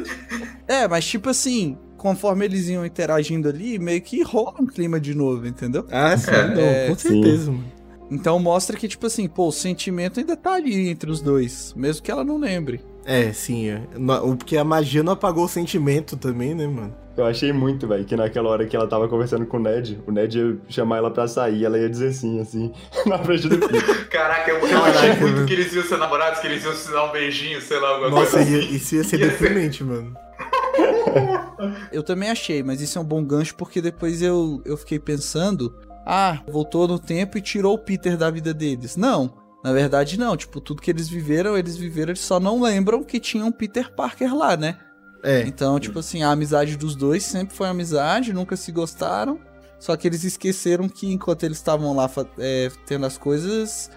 É, mas tipo assim, conforme eles iam interagindo ali, meio que rola um clima de novo, entendeu? Ah, sim, É, não, é, com sim. certeza, mano. Então mostra que, tipo assim, pô, o sentimento ainda tá ali entre os dois, mesmo que ela não lembre. É, sim, é. Porque a magia não apagou o sentimento também, né, mano? Eu achei muito, velho, que naquela hora que ela tava conversando com o Ned, o Ned ia chamar ela pra sair, ela ia dizer sim, assim, na frente do Peter. Caraca, eu, eu achei muito mano. que eles iam ser namorados, que eles iam se dar um beijinho, sei lá, alguma Nossa, coisa ia- assim. isso ia ser Ia ser- deprimente, mano. Eu também achei, mas isso é um bom gancho porque depois eu, eu fiquei pensando, ah, voltou no tempo e tirou o Peter da vida deles. Não, na verdade não, tipo, tudo que eles viveram, eles viveram, eles só não lembram que tinha um Peter Parker lá, né? É, Então, tipo assim, a amizade dos dois sempre foi amizade, nunca se gostaram. Só que eles esqueceram que enquanto eles estavam lá é, tendo as coisas,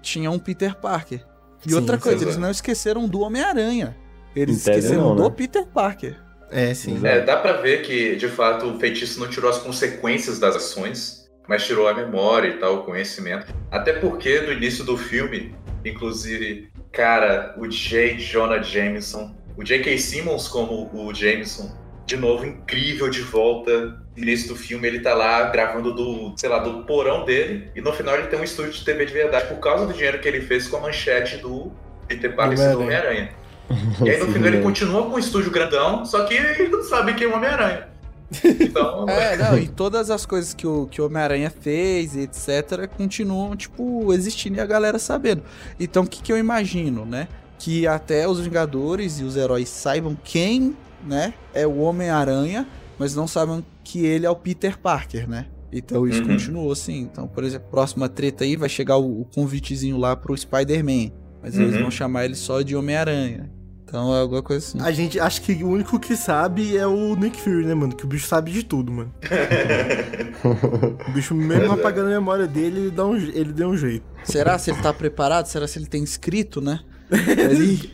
tinha um Peter Parker. E Sim, outra coisa, eles não esqueceram do Homem-Aranha. Eles esqueceram não, né? do Peter Parker. é, sim. É, dá pra ver que, de fato, o feitiço não tirou as consequências das ações, mas tirou a memória e tal, o conhecimento. Até porque, no início do filme, inclusive, cara, o J. Jonah Jameson, o J.K. Simmons como o Jameson, de novo, incrível de volta. No início do filme, ele tá lá gravando do, sei lá, do porão dele, e no final ele tem um estúdio de TV de verdade por causa do dinheiro que ele fez com a manchete do Peter Parker sendo Homem-Aranha. E aí no final ele continua com um estúdio grandão, só que ele não sabe quem é o Homem-Aranha. Então, É, não, e todas as coisas que o, que o Homem-Aranha fez etc. continuam, tipo, existindo e a galera sabendo. Então, o que, que eu imagino, né? Que até os Vingadores e os heróis saibam quem, né, é o Homem-Aranha, mas não sabem que ele é o Peter Parker, né? Então isso Uhum. continuou assim. Então, por exemplo, próxima treta aí vai chegar o, o convitezinho lá pro Spider-Man. Mas eles Uhum. vão chamar ele só de Homem-Aranha. Então é alguma coisa assim. A gente acho que o único que sabe é o Nick Fury, né, mano? Que o bicho sabe de tudo, mano. O bicho, mesmo apagando a memória dele, ele, dá um, ele deu um jeito. Será se ele tá preparado? Será se ele tem escrito, né? Ali,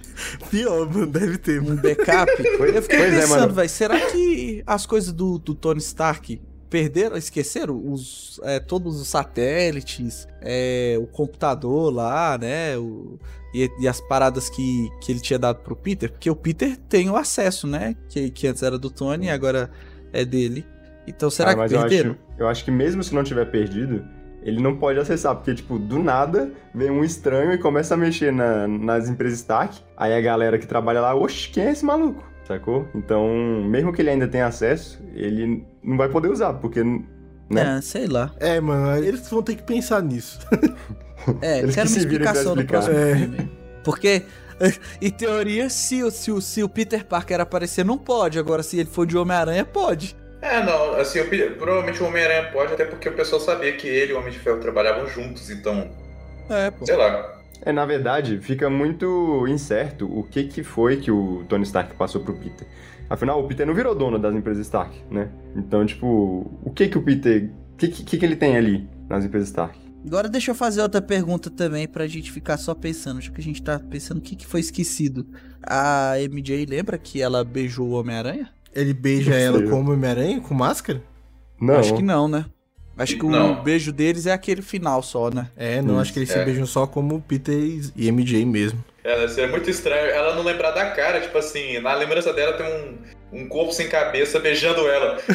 Pior, mano, deve ter, um backup. Pois- Eu fiquei é, pensando, mano. velho, será que as coisas do, do Tony Stark perderam, esqueceram os, é, todos os satélites, é, o computador lá, né? o- e, e as paradas que, que ele tinha dado pro Peter? Porque o Peter tem o acesso, né? Que, que antes era do Tony e agora é dele. Então será Ah, que mas eu perderam? acho, eu acho que mesmo se não tiver perdido, ele não pode acessar, porque, tipo, do nada vem um estranho e começa a mexer na- nas empresas Stark. Aí a galera que trabalha lá, oxe, quem é esse maluco? Sacou? Então, mesmo que ele ainda tenha acesso, ele não vai poder usar, porque. Né? É, sei lá. É, mano, eles vão ter que pensar nisso. É, Eles quero que uma explicação no próximo É. filme. Porque, em teoria, se, o- se, o- se o Peter Parker aparecer, não pode. Agora, se ele for de Homem-Aranha, pode. É, não, assim, eu provavelmente o Homem-Aranha pode, até porque o pessoal sabia que ele e o Homem de Ferro trabalhavam juntos, então, É, pô. sei lá. É, na verdade, fica muito incerto o que que foi que o Tony Stark passou pro Peter. Afinal, o Peter não virou dono das empresas Stark, né? Então, tipo, o que que o Peter... O que, que que ele tem ali nas empresas Stark? Agora deixa eu fazer outra pergunta também pra gente ficar só pensando, já que a gente tá pensando o que, que foi esquecido. A MJ lembra que ela beijou o Homem-Aranha? Ele beija ela como Homem-Aranha, com máscara? Não, Acho que não, né? Acho que o Não. beijo deles é aquele final só, né? É, não, acho que eles se É. beijam só como Peter e MJ mesmo. Ela seria muito estranho ela não lembrar da cara, tipo assim, na lembrança dela tem um, um corpo sem cabeça beijando ela.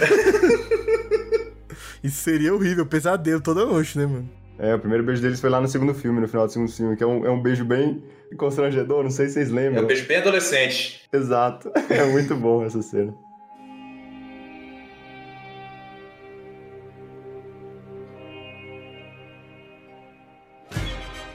Isso seria horrível, pesadelo toda noite, né, mano? É, o primeiro beijo deles foi lá no segundo filme, no final do segundo filme, que é um, é um beijo bem constrangedor, não sei se vocês É lembram. um beijo bem adolescente. Exato. É muito bom essa cena.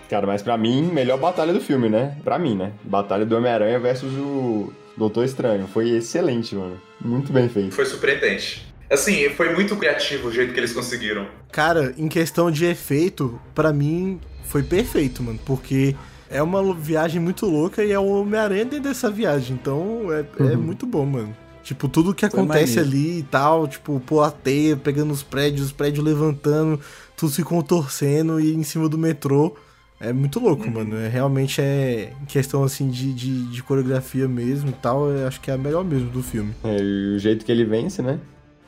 Cara, mas pra mim, melhor batalha do filme, né? Pra mim, né? Batalha do Homem-Aranha versus o Doutor Estranho. Foi excelente, mano. Muito bem feito. Foi surpreendente. Assim, foi muito criativo o jeito que eles conseguiram. Cara, em questão de efeito, pra mim foi perfeito, mano. Porque é uma viagem muito louca e é o Homem-Aranha dentro dessa viagem. Então é, é muito bom, mano. Tipo, tudo que acontece ali e tal, tipo, pô, a teia pegando os prédios, os prédios levantando, tudo se contorcendo e em cima do metrô. É muito louco, mano. É, realmente é em questão assim de, de, de coreografia mesmo e tal. Eu acho que é a melhor mesmo do filme. É, e o jeito que ele vence, né?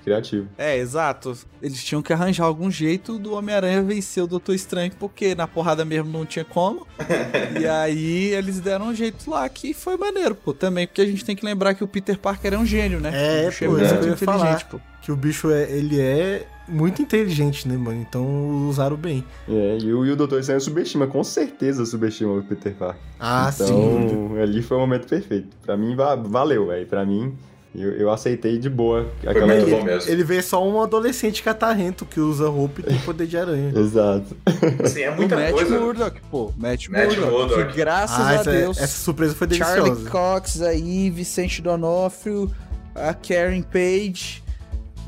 Criativo. É, exato. Eles tinham que arranjar algum jeito do Homem-Aranha vencer o Doutor Estranho, porque na porrada mesmo não tinha como. e aí eles deram um jeito lá que foi maneiro, pô. Também, porque a gente tem que lembrar que o Peter Parker é um gênio, né? É, O bicho pô, muito isso que eu ia inteligente, falar. pô. Que o bicho é, ele é muito inteligente, né, mano? Então usaram bem. É, e o, e o Doutor Estranho subestima, com certeza subestima o Peter Parker. Ah, sim. Então, ali foi o momento perfeito. Pra mim, va- valeu, velho. Pra mim, eu, eu aceitei de boa aquela... muito bom mesmo. Ele vê só um adolescente catarrento que usa roupa e tem poder de aranha. Exato. Assim, é O muita Matt coisa. Murdock, pô. Matt, Matt Murdock. Murdock. Que graças Ah, a essa, Deus. essa surpresa foi Charlie deliciosa. Cox aí, Vicente Donofrio, a Karen Page.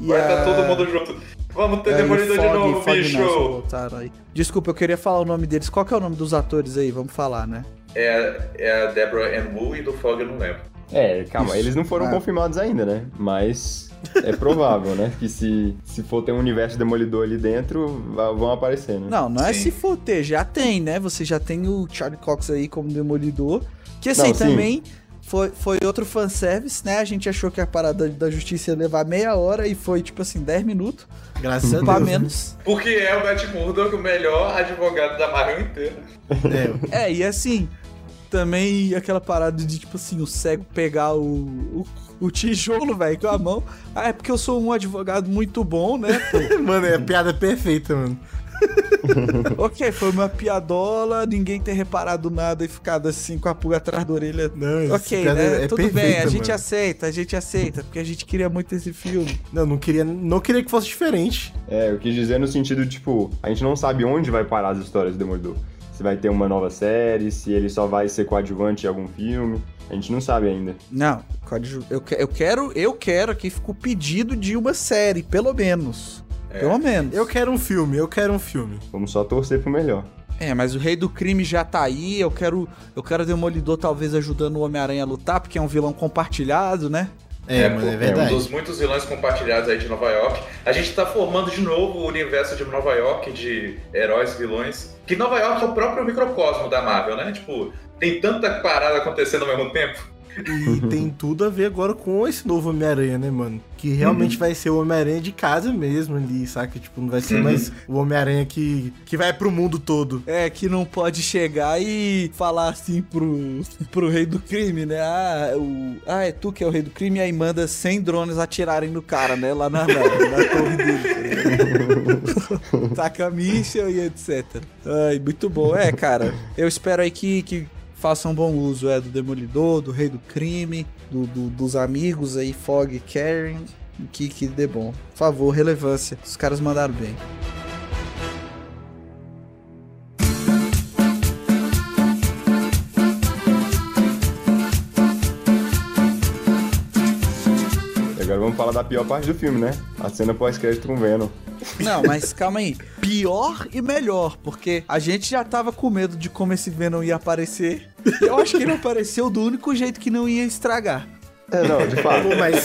E Vai a... tá todo mundo junto. Vamos ter É, Demolidor de novo, Fogg bicho! Nelson voltaram aí. Desculpa, eu queria falar o nome deles. Qual que é o nome dos atores aí? Vamos falar, né? É, é a Deborah Ann Wu e do Fog eu não lembro. É, calma, Isso. eles não foram Ah. confirmados ainda, né? Mas é provável, né? Que se, se for ter um universo demolidor ali dentro, vão aparecer, né? Não, não é Sim. se for ter, já tem, né? Você já tem o Charlie Cox aí como Demolidor. Que assim, Não, também foi, foi outro fanservice, né? A gente achou que a parada da justiça ia levar meia hora e foi, tipo assim, 10 minutos. Graças a Deus. Pra né? menos. Porque é o Matt Murdock o melhor advogado da Marvel inteira. É, É, e assim, também aquela parada de, tipo assim, o cego pegar o, o, o tijolo, velho, com a mão. Ah, é porque eu sou um advogado muito bom, né? Mano, é a piada perfeita, mano. ok, foi uma piadola, ninguém ter reparado nada e ficado assim com a pulga atrás da orelha. Não, Ok, né? é Tudo perfeita, bem, a gente mano. aceita, a gente aceita, porque a gente queria muito esse filme. Não, não queria, não queria que fosse diferente. É, eu quis dizer no sentido, tipo, a gente não sabe onde vai parar as histórias do Demolidor. Se vai ter uma nova série, se ele só vai ser coadjuvante em algum filme. A gente não sabe ainda. Não, eu, que- eu quero, eu quero aqui fica o pedido de uma série, pelo menos. Pelo menos. Eu quero um filme, eu quero um filme. Vamos só torcer pro melhor. É, mas o Rei do Crime já tá aí. Eu quero, eu quero Demolidor talvez ajudando o Homem-Aranha a lutar, porque é um vilão compartilhado, né? É, pô, mano, é um verdade. dos muitos vilões compartilhados aí de Nova York. A gente tá formando de novo o universo de Nova York, de heróis, vilões. Que Nova York é o próprio microcosmo da Marvel, né? Tipo, tem tanta parada acontecendo ao mesmo tempo. E tem tudo a ver agora com esse novo Homem-Aranha, né, mano? Que realmente vai ser o Homem-Aranha de casa mesmo ali, saca? Tipo, não vai ser Uhum. mais o Homem-Aranha que, que vai pro mundo todo. É, que não pode chegar e falar assim pro, pro Rei do Crime, né? Ah, o, ah, é tu que é o Rei do Crime, e aí manda 100 drones atirarem no cara, né? Lá na, na, na torre dele. tá Taca a mission e etc. Ai, muito bom. É, cara, eu espero aí que, que façam bom uso é, do Demolidor, do Rei do Crime, do, do- dos amigos aí, Fog Karen. Que, que dê bom. Por favor, relevância. Os caras mandaram bem. Vamos falar da pior parte do filme, né? A cena pós-crédito com o Venom. Não, mas calma aí. Pior e melhor, porque a gente já tava com medo de como esse Venom ia aparecer. Eu acho que ele apareceu do único jeito que não ia estragar. É, não, de fato. Mas,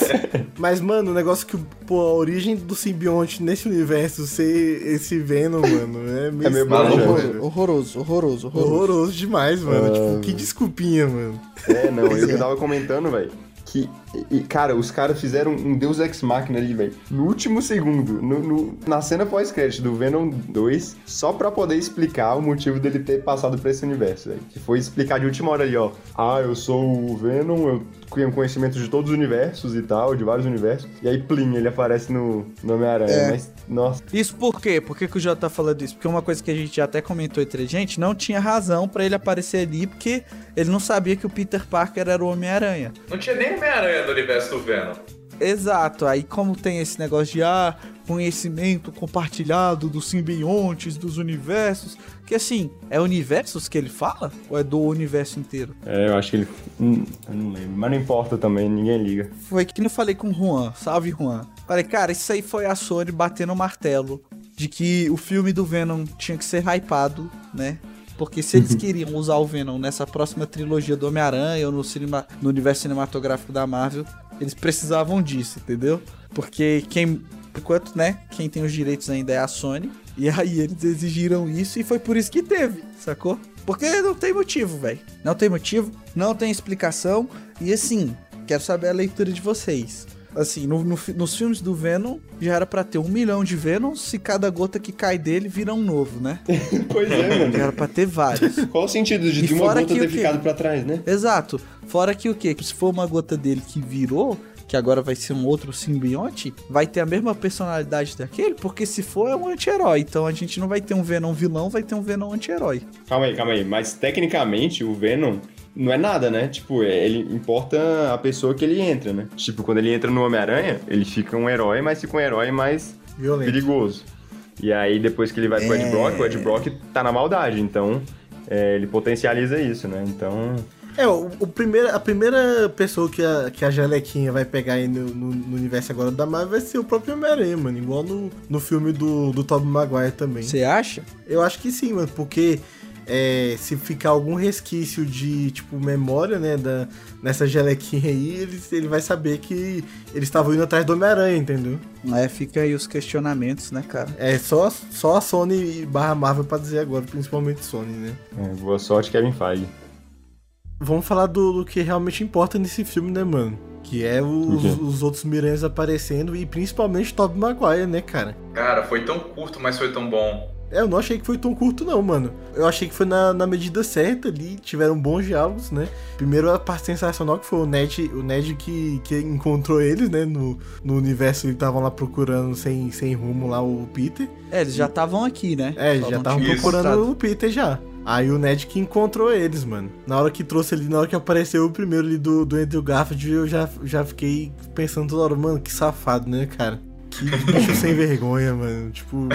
mas, mano, o negócio que, pô, a origem do simbionte nesse universo ser esse Venom, mano, é meio, É meio maluco. velho. Horroroso, horroroso, horroroso. Horroroso demais, mano. Ah. Tipo, que desculpinha, mano. É, não, eu que é. tava comentando, velho, que E, cara, os caras fizeram um Deus Ex Machina ali, velho. No último segundo, no, no- na cena pós-crédito do Venom 2, só pra poder explicar o motivo dele ter passado pra esse universo, velho. Que foi explicar de última hora ali, ó. Ah, eu sou o Venom, eu tenho conhecimento de todos os universos e tal, de vários universos. E aí, plim, ele aparece no, no Homem-Aranha. É. Mas, nossa. Isso por quê? Por que, que o Jota tá falando isso? Porque uma coisa que a gente já até comentou entre a gente, não tinha razão pra ele aparecer ali, porque ele não sabia que o Peter Parker era o Homem-Aranha. Não tinha nem Homem-Aranha no universo do Venom. Exato, aí como tem esse negócio de ah, conhecimento compartilhado dos simbiontes, dos universos, que assim, é universos que ele fala? Ou é do universo inteiro? É, eu acho que ele. Hum, eu não lembro. Mas não importa também, ninguém liga. Foi que eu falei com o Juan, salve Juan. Falei, cara, isso aí foi a Sony batendo o martelo de que o filme do Venom tinha que ser hypado, né? Porque se eles queriam usar o Venom nessa próxima trilogia do Homem-Aranha ou no, cinema, no universo cinematográfico da Marvel, eles precisavam disso, entendeu? Porque quem, enquanto, né, quem tem os direitos ainda é a Sony. E aí eles exigiram isso e foi por isso que teve, sacou? Porque não tem motivo, velho. Não tem motivo, não tem explicação. E assim, quero saber a leitura de vocês. Assim, no- no nos filmes do Venom, já era pra ter um milhão de Venoms se cada gota que cai dele vira um novo, né? Pois é, Já mano. era pra ter vários. Qual o sentido de de uma gota que ter ficado pra trás, né? Exato. Fora que o quê? Se for uma gota dele que virou, que agora vai ser um outro simbionte, vai ter a mesma personalidade daquele, porque se for é um anti-herói. Então a gente não vai ter um Venom vilão, vai ter um Venom anti-herói. Calma aí, calma aí. Mas tecnicamente o Venom não é nada, né? Tipo, é- ele importa a pessoa que ele entra, né? Tipo, quando ele entra no Homem-Aranha, ele fica um herói, mas fica um herói mais Violento. perigoso. E aí, depois que ele vai pro Ed É. Brock, o Ed Brock tá na maldade. Então, é, ele potencializa isso, né? Então. É, o, o primeiro, a primeira pessoa que a, que a Jalequinha vai pegar aí no, no- no universo agora da Marvel vai ser o próprio Homem-Aranha, mano. Igual no, no filme do, do Tobey Maguire também. Você acha? Eu acho que sim, mano, porque é, se ficar algum resquício de, tipo, memória, né, da, nessa Jalequinha aí, ele, ele vai saber que eles estavam indo atrás do Homem-Aranha, entendeu? É, fica aí os questionamentos, né, cara? É só, só a Sony barra Marvel pra dizer agora, principalmente Sony, né? é, boa sorte, Kevin Feige. Vamos falar do, do que realmente importa nesse filme, né, mano? Que é os, quê? os outros Miranhas aparecendo e principalmente Tobey Maguire, né, cara? Cara, foi tão curto, mas foi tão bom. É, eu não achei que foi tão curto, não, mano. Eu achei que foi na, na medida certa ali, tiveram bons diálogos, né? Primeiro a parte sensacional que foi o Ned, o Ned que, que encontrou eles, né? No, no universo, eles estavam lá procurando sem, sem rumo lá o Peter. É, eles já estavam aqui, né? É, Só já estavam Isso, procurando o Peter já. Aí o Ned que encontrou eles, mano. Na hora que trouxe ali, na hora que apareceu o primeiro ali do, do Andrew Garfield, eu já, já fiquei pensando toda hora, mano, que safado, né, cara? Que bicho sem vergonha, mano. Tipo.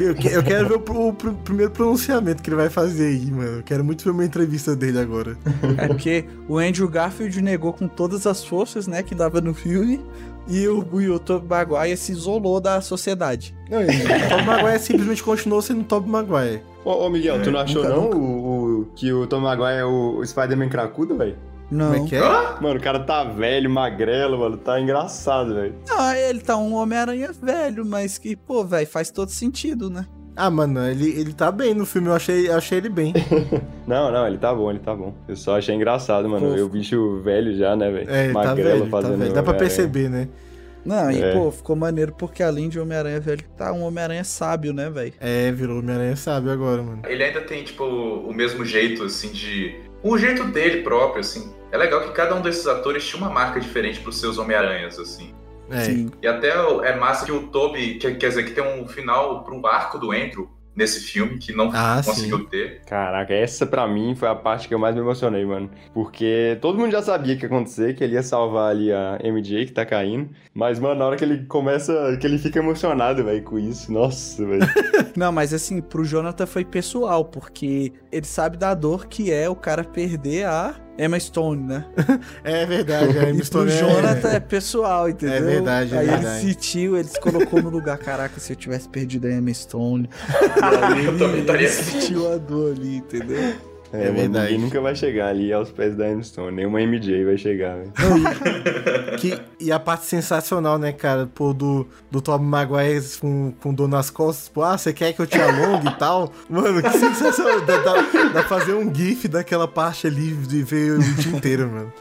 Eu, eu quero ver o, o pr- primeiro pronunciamento que ele vai fazer aí, mano. Eu quero muito ver uma entrevista dele agora. É porque o Andrew Garfield negou com todas as forças, né, que dava no filme, e o, e o Tobey Maguire se isolou da sociedade. Não, o Tobey Maguire simplesmente continuou sendo Tobey Maguire. Ô, ô, Miguel, tu não achou nunca- não o, o- que o Tom Maguire é o, o Spider-Man cracudo, velho? Não. Como é que é? Mano, o cara tá velho, magrelo, mano. Tá engraçado, velho. Não, ele tá um Homem-Aranha velho, mas que, pô, velho, faz todo sentido, né? Ah, mano, ele, ele tá bem no filme, eu achei, eu achei ele bem. Não, não, ele tá bom, ele tá bom. Eu só achei engraçado, mano. Pô. Eu bicho velho já, né, velho? É, ele tá velho, tá velho. Dá pra perceber, né? Não, e, É. pô, ficou maneiro porque além de Homem-Aranha velho, tá um Homem-Aranha sábio, né, velho? É, virou Homem-Aranha sábio agora, mano. Ele ainda tem, tipo, o mesmo jeito, assim, de. Um jeito dele próprio, assim. É legal que cada um desses atores tinha uma marca diferente pros seus Homem-Aranhas, assim. É. Sim. E até o- é massa que o Toby, que- quer dizer, que tem um final pro arco do Andrew nesse filme, que não Ah, conseguiu ter. Caraca, essa pra mim foi a parte que eu mais me emocionei, mano. Porque todo mundo já sabia que ia acontecer, que ele ia salvar ali a MJ que tá caindo. Mas, mano, na hora que ele começa, que ele fica emocionado, velho, com isso. Nossa, velho. Não, mas assim, pro Jonathan foi pessoal, porque ele sabe da dor que é o cara perder a Emma Stone, né? É verdade, a Emma Stone é- Jonathan é pessoal, entendeu? É verdade, é Aí verdade. ele sentiu, ele se colocou no lugar, caraca, se eu tivesse perdido a Emma Stone. Aí Eu também ele, estaria ele sentiu a dor ali, entendeu? É, É verdade. ninguém nunca vai chegar ali aos pés da Emma Stone. Nenhuma MJ vai chegar, velho. E, que- e a parte sensacional, né, cara? Pô, do, do Tom Maguire com, com dor nas costas. Pô, ah, você quer que eu te alongue e tal? Mano, que sensacional. Dá, dá, dá pra fazer um gif daquela parte ali e ver o dia inteiro, mano.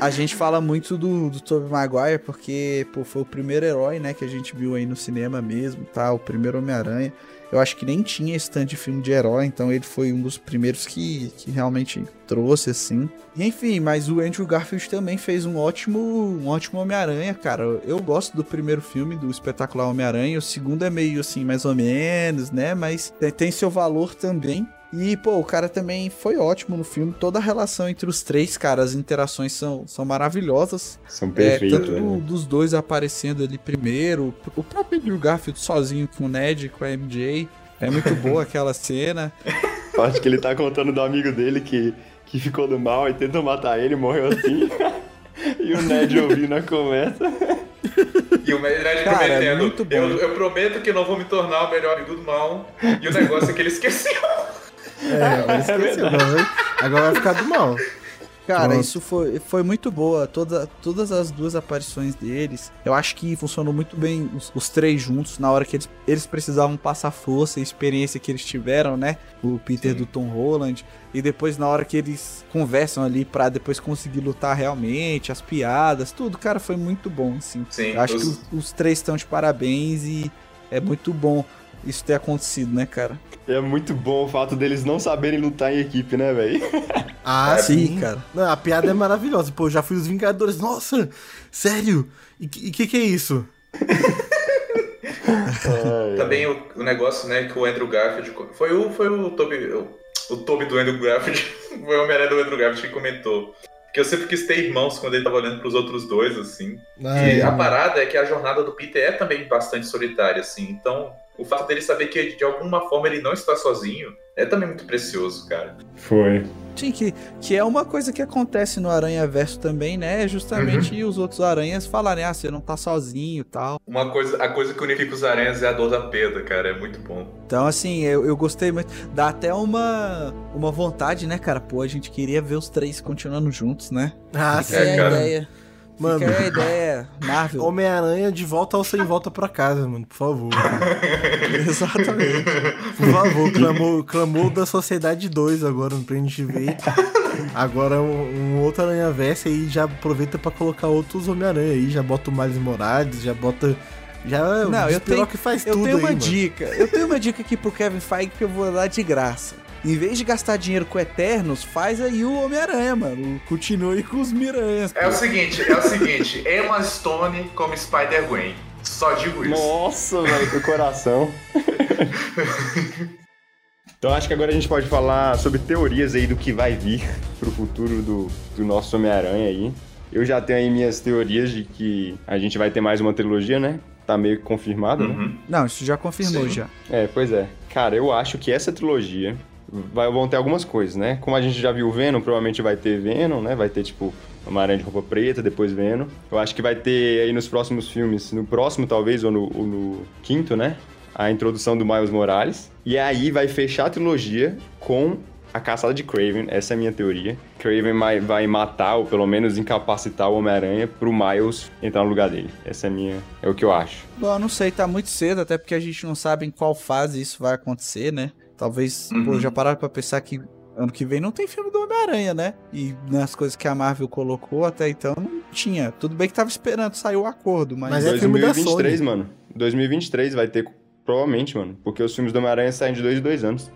A gente fala muito do, do Tobey Maguire porque, pô, foi o primeiro herói, né, que a gente viu aí no cinema mesmo, tá? O primeiro Homem-Aranha. Eu acho que nem tinha esse tanto de filme de herói, então ele foi um dos primeiros que, que realmente trouxe, assim. E, enfim, mas o Andrew Garfield também fez um ótimo, um ótimo Homem-Aranha, cara. Eu gosto do primeiro filme, do espetacular Homem-Aranha. O segundo é meio assim, mais ou menos, né? Mas tem, tem seu valor também. E, pô, o cara também foi ótimo no filme. Toda a relação entre os três, cara, as interações são, são maravilhosas. São É, perfeitos, tanto do- velho. dos dois aparecendo ali primeiro, o próprio Andrew Garfield sozinho com o Ned, com a MJ. É muito boa aquela cena. Eu acho que ele tá contando do amigo dele que, que ficou do mal e tentou matar ele, morreu assim. e o Ned ouvindo a conversa. E o Ned Cara, prometendo, muito bom. eu, eu prometo que não vou me tornar o melhor amigo do mal. E o negócio é que ele esqueceu. É, agora esqueci, agora, vai- agora vai ficar do mal. Cara, Pronto. isso foi, foi muito boa. Toda, todas as duas aparições deles. Eu acho que funcionou muito bem os, os três juntos. Na hora que eles, eles precisavam passar força e experiência que eles tiveram, né? O Peter Sim. do Tom Holland. E depois, na hora que eles conversam ali pra depois conseguir lutar realmente, as piadas, tudo, cara, foi muito bom, assim. Sim, Eu acho os- que os, os três estão de parabéns e é muito bom isso ter acontecido, né, cara? É muito bom o fato deles não saberem lutar em equipe, né, velho? Ah, Sim, sim, cara. Não, a piada é maravilhosa. Pô, eu já fui os Vingadores. Nossa, sério? E que que, que é isso? Também o, o negócio, né, que o Andrew Garfield. Foi o, foi o Toby. O, o Toby do Andrew Garfield. Foi o Homem-Aranha do Andrew Garfield que comentou. Que eu sempre quis ter irmãos quando ele tava olhando pros outros dois, assim. Ai, E a parada é que a jornada do Peter é também bastante solitária, assim. Então, o fato dele saber que de alguma forma ele não está sozinho é também muito precioso, cara. Foi. Sim, que, que é uma coisa que acontece no Aranha Verso também, né? É justamente os outros aranhas falarem, ah, você não tá sozinho e tal. Uma coisa, a coisa que unifica os aranhas é a dor da perda, cara. É muito bom. Então, assim, eu, eu gostei muito. Dá até uma, uma vontade, né, cara? Pô, a gente queria ver os três continuando juntos, né? Ah, sim. aí a cara. ideia. Mano. Fica aí a ideia, Marvel. Homem-Aranha de volta ao sem volta pra casa, mano. Por favor. Exatamente. Por favor, clamou, clamou da Sociedade 2 agora pra gente ver. Agora um, um outro Aranha Versa aí já aproveita pra colocar outros Homem-Aranha aí. Já bota o Miles Morales, já bota. Já Não, eu tenho, que faz eu tudo tenho aí, uma mano. dica. Eu tenho uma dica aqui pro Kevin Feige que eu vou dar de graça. Em vez de gastar dinheiro com Eternos, faz aí o Homem-Aranha, mano. Continue com os Miranhas. É o seguinte, é o seguinte. Emma Stone como Spider-Gwen. Só digo isso. Nossa, velho, que coração. então acho que agora a gente pode falar sobre teorias aí do que vai vir pro futuro do, do nosso Homem-Aranha aí. Eu já tenho aí minhas teorias de que a gente vai ter mais uma trilogia, né? Tá meio que confirmado, né? Uhum. Não, isso já confirmou Sim. já. É, pois é. Cara, eu acho que essa trilogia vai, vão ter algumas coisas, né? Como a gente já viu o Venom, provavelmente vai ter Venom, né? Vai ter, tipo, uma aranha de roupa preta, depois Venom. Eu acho que vai ter aí nos próximos filmes, no próximo talvez, ou no, ou no quinto, né? A introdução do Miles Morales. E aí vai fechar a trilogia com a caçada de Craven, essa é a minha teoria. Craven vai matar, ou pelo menos incapacitar o Homem-Aranha pro Miles entrar no lugar dele. Essa é, a minha, é o que eu acho. Bom, eu não sei, tá muito cedo, até porque a gente não sabe em qual fase isso vai acontecer, né? Talvez, pô, Uhum. já pararam pra pensar que ano que vem não tem filme do Homem-Aranha, né? E nas coisas que a Marvel colocou até então não tinha. Tudo bem que tava esperando sair o acordo, mas. Mas é filme da 2023, Sony. mano. 2023 vai ter, provavelmente, mano. Porque os filmes do Homem-Aranha saem de dois em dois anos.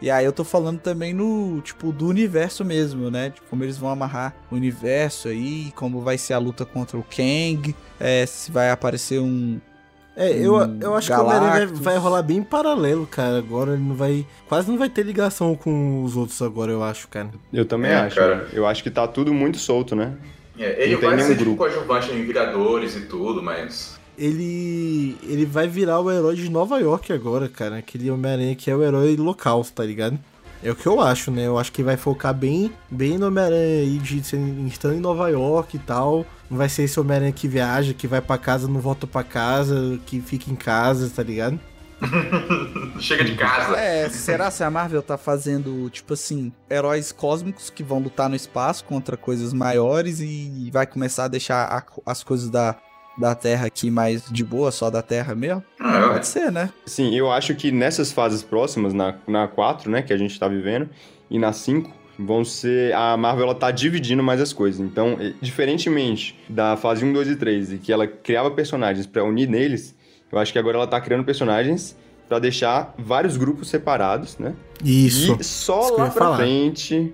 E aí eu tô falando também no, tipo, do universo mesmo, né? De como eles vão amarrar o universo aí, como vai ser a luta contra o Kang, é, se vai aparecer um. É, eu, um eu acho que o Homem-Aranha vai, Galactus. vai rolar bem em paralelo, cara. Agora ele não vai. Quase não vai ter ligação com os outros agora, eu acho, cara. Eu também É, acho, cara. Eu acho que tá tudo muito solto, né? É, ele Não tem vai nenhum ser tipo grupo. coadjuvante em Vingadores e tudo, mas. Ele. Ele vai virar o herói de Nova York agora, cara. Aquele Homem-Aranha que é o herói local, tá ligado? É o que eu acho, né? Eu acho que vai focar bem, bem no Homem-Aranha aí, de ser- estando em Nova York e tal. Não vai ser esse Homem-Aranha que viaja, que vai pra casa, não volta pra casa, que fica em casa, tá ligado? Chega de casa. É, será se a Marvel tá fazendo, tipo assim, heróis cósmicos que vão lutar no espaço contra coisas maiores e vai começar a deixar a- as coisas da, da Terra aqui mais de boa, só da Terra mesmo? Ah, Pode ser, né? Sim, eu acho que nessas fases próximas, na, na 4, né, que a gente tá vivendo, e na 5, vão ser. A Marvel ela tá dividindo mais as coisas. Então, diferentemente da fase 1, 2 e 3, e que ela criava personagens pra unir neles, eu acho que agora ela tá criando personagens pra deixar vários grupos separados, né? Isso. E só Isso lá pra falar. frente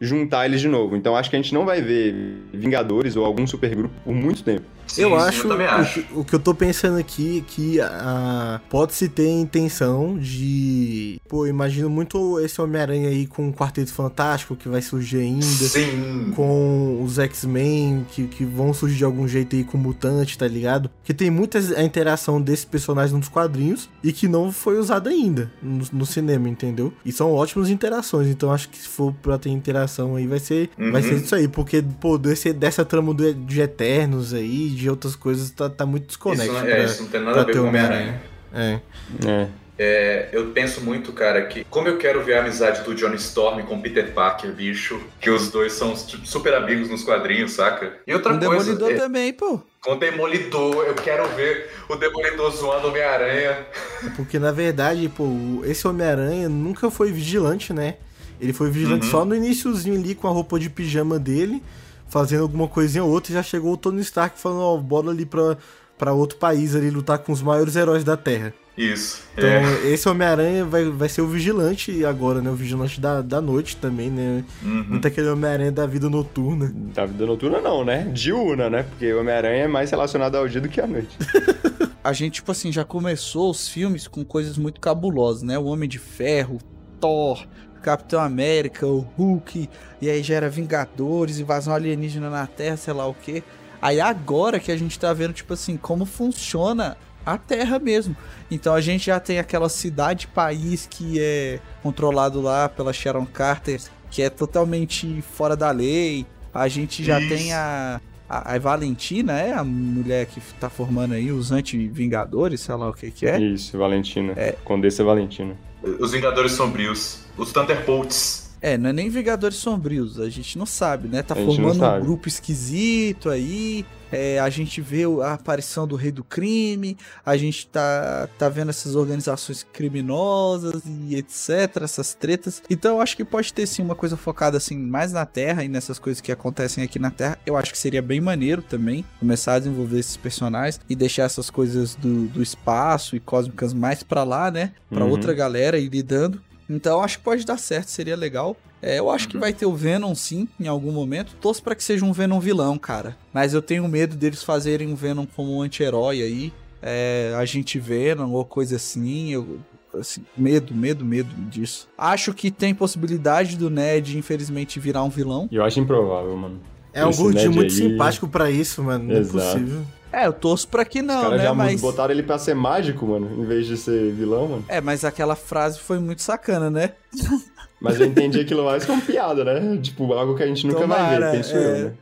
juntar eles de novo. Então acho que a gente não vai ver Vingadores ou algum supergrupo por muito tempo. Sim, eu acho, Eu também o acho. que- O, que eu tô pensando aqui é que ah, pode-se ter a intenção de. Pô, imagino muito esse Homem-Aranha aí com o Quarteto Fantástico que vai surgir ainda. Sim. Com os X-Men que, que vão surgir de algum jeito aí com o Mutante, tá ligado? Que tem muita a interação desse personagem nos quadrinhos e que não foi usada ainda no, no cinema, entendeu? E são ótimas interações, então acho que se for pra ter interação aí vai ser, vai Uhum. ser isso aí, porque, pô, desse, dessa trama do, de Eternos aí, de outras coisas, tá, tá muito Isso, desconexo. não- pra- é, isso não tem nada a ver ter com Homem-Aranha. Homem-Aranha. É. É. É, eu penso muito, cara, que como eu quero ver a amizade do Johnny Storm com o Peter Parker, bicho, que os dois são tipo, super amigos nos quadrinhos, saca? E outra o coisa, Demolidor é, também, pô. com o Demolidor, eu quero ver o Demolidor zoando o Homem-Aranha. Porque, na verdade, pô, esse Homem-Aranha nunca foi vigilante, né? Ele foi vigilante Uhum. só no iníciozinho ali com a roupa de pijama dele, fazendo alguma coisinha ou outra, e já chegou o Tony Stark falando, ó, bora ali pra, pra outro país ali lutar com os maiores heróis da Terra. Isso. Então, é. esse Homem-Aranha vai, vai ser o vigilante agora, né? O vigilante da, da noite também, né? Uhum. Não tem aquele Homem-Aranha da vida noturna. Da vida noturna não, né? Diurna, né? Porque o Homem-Aranha é mais relacionado ao dia do que à noite. A gente, tipo assim, já começou os filmes com coisas muito cabulosas, né? O Homem de Ferro, Thor, Capitão América, o Hulk, e aí gera Vingadores, invasão alienígena na Terra, sei lá o quê. Aí agora que a gente tá vendo, tipo assim, como funciona a Terra mesmo. Então a gente já tem aquela cidade-país que é controlado lá pela Sharon Carter, que é totalmente fora da lei. A gente já Isso. tem a, a, a Valentina, é a mulher que tá formando aí os anti-vingadores, sei lá o que que é. Isso, Valentina. Condessa Valentina. Os Vingadores Sombrios. Os Thunderbolts. É, não é nem Vingadores Sombrios, a gente não sabe, né? Tá formando um grupo esquisito aí. é, a gente vê a aparição do rei do crime, a gente tá, tá vendo essas organizações criminosas e etc, essas tretas. Então eu acho que pode ter sim uma coisa focada assim mais na Terra e nessas coisas que acontecem aqui na Terra. Eu acho que seria bem maneiro também começar a desenvolver esses personagens e deixar essas coisas do, do espaço e cósmicas mais pra lá, né? Pra Uhum. outra galera ir lidando. Então eu acho que pode dar certo, seria legal. É, eu acho que vai ter o Venom sim, em algum momento. Torço pra que seja um Venom vilão, cara. Mas eu tenho medo deles fazerem um Venom como um anti-herói aí. É, agente Venom ou coisa assim. Eu, assim, medo, medo, medo disso. Acho que tem possibilidade do Ned, infelizmente, virar um vilão. Eu acho improvável, mano. É um Esse gordinho muito aí- simpático pra isso, mano. Não Exato. é possível. É, eu torço pra que Os não, caras né? já Mas. botaram ele pra ser mágico, mano, em vez de ser vilão, mano. É, mas aquela frase foi muito sacana, né? Mas eu entendi aquilo mais como piada, né? Tipo, algo que a gente nunca vai Tomara, ver, penso é. eu, né?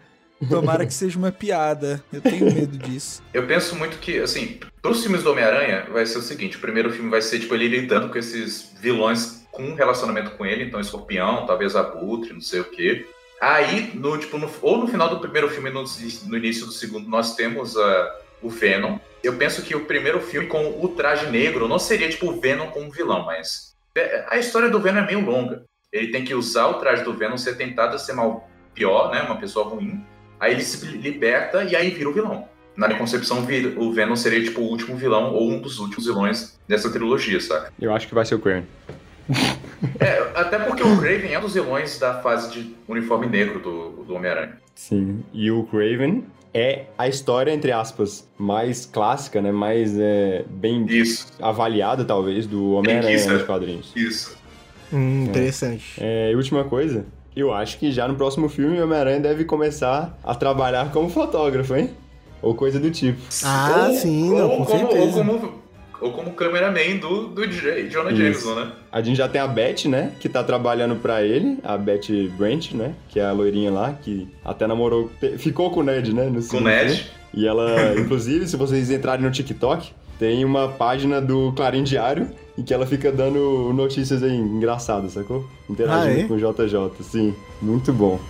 Tomara que seja uma piada. Eu tenho medo disso. Eu penso muito que, assim, pros filmes do Homem-Aranha, vai ser o seguinte: o primeiro filme vai ser, tipo, ele lidando com esses vilões com um relacionamento com ele, então escorpião, talvez abutre, não sei o quê. Aí, no, tipo, no- ou no final do primeiro filme, no, no início do segundo, nós temos ah, o Venom. Eu penso que o primeiro filme com o traje negro não seria, tipo, o Venom como vilão, mas. é, A história do Venom é meio longa. Ele tem que usar o traje do Venom, ser tentado a ser mal pior, né? Uma pessoa ruim. Aí ele se liberta e aí vira o vilão. Na minha concepção, o Venom seria tipo o último vilão ou um dos últimos vilões dessa trilogia, saca? Eu acho que vai ser o Craven. É, até porque o Craven é um dos vilões da fase de uniforme negro do, do Homem-Aranha. Sim. E o Craven é a história, entre aspas, mais clássica, né? Mais é, bem Isso, avaliada, talvez, do Homem-Aranha nos quadrinhos. isso. Hum, interessante. É, e última coisa, eu acho que já no próximo filme o Homem-Aranha deve começar a trabalhar como fotógrafo, hein? Ou coisa do tipo. Ah, sim, não, com como, certeza. Ou como, ou como cameraman do, do J, Jonah Isso. Jameson, né? A gente já tem a Beth, né? Que tá trabalhando pra ele, a Beth Brant, né? Que é a loirinha lá, que até namorou. Ficou com o Ned, né? No Com o Ned. E ela, inclusive, se vocês entrarem no TikTok, tem uma página do Clarim Diário em que ela fica dando notícias aí engraçadas, sacou? Interagindo Ah, é? com o JJ, sim. Muito bom.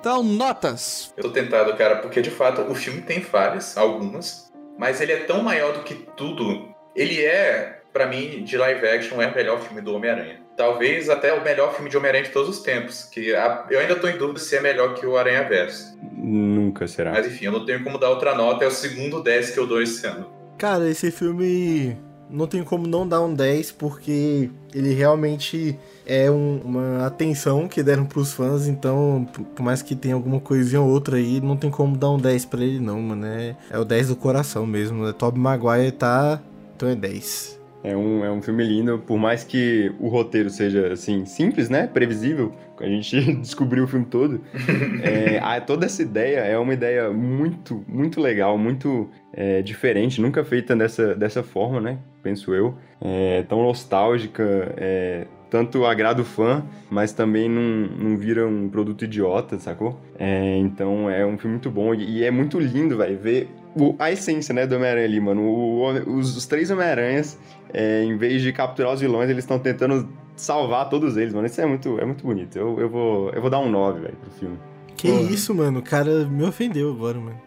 Então, notas. Eu tô tentado, cara, porque de fato o filme tem falhas, algumas, mas ele é tão maior do que tudo. Ele é, pra mim, de live action, é o melhor filme do Homem-Aranha. Talvez até o melhor filme de Homem-Aranha de todos os tempos. Que a- eu ainda tô em dúvida se é melhor que o Aranha Verso. Nunca será. Mas enfim, eu não tenho como dar outra nota, é o segundo 10 que eu dou esse ano. Cara, esse filme não tem como não dar um 10, porque ele realmente é um- uma atenção que deram pros fãs, então, por mais que tenha alguma coisinha ou outra aí, não tem como dar um 10 pra ele não, mano. É, é o 10 do coração mesmo. né? Tobey Maguire tá... então é 10. É um, é um filme lindo, por mais que o roteiro seja, assim, simples, né? Previsível, a gente descobriu o filme todo. é, a- toda essa ideia é uma ideia muito, muito legal, muito é, diferente, nunca feita dessa, dessa forma, né? Penso eu. É, tão nostálgica, é, tanto agrada o fã, mas também não, não vira um produto idiota, sacou? É, então é um filme muito bom e, é muito lindo, velho, ver o- a essência, né, do Homem-Aranha ali, mano. O- o- os, os três Homem-Aranhas é, em vez de capturar os vilões, eles estão tentando salvar todos eles, mano. Isso é muito, é muito bonito. Eu, eu, vou, eu vou dar um 9, velho, pro filme. Que Porra. isso, mano? O cara me ofendeu agora, mano.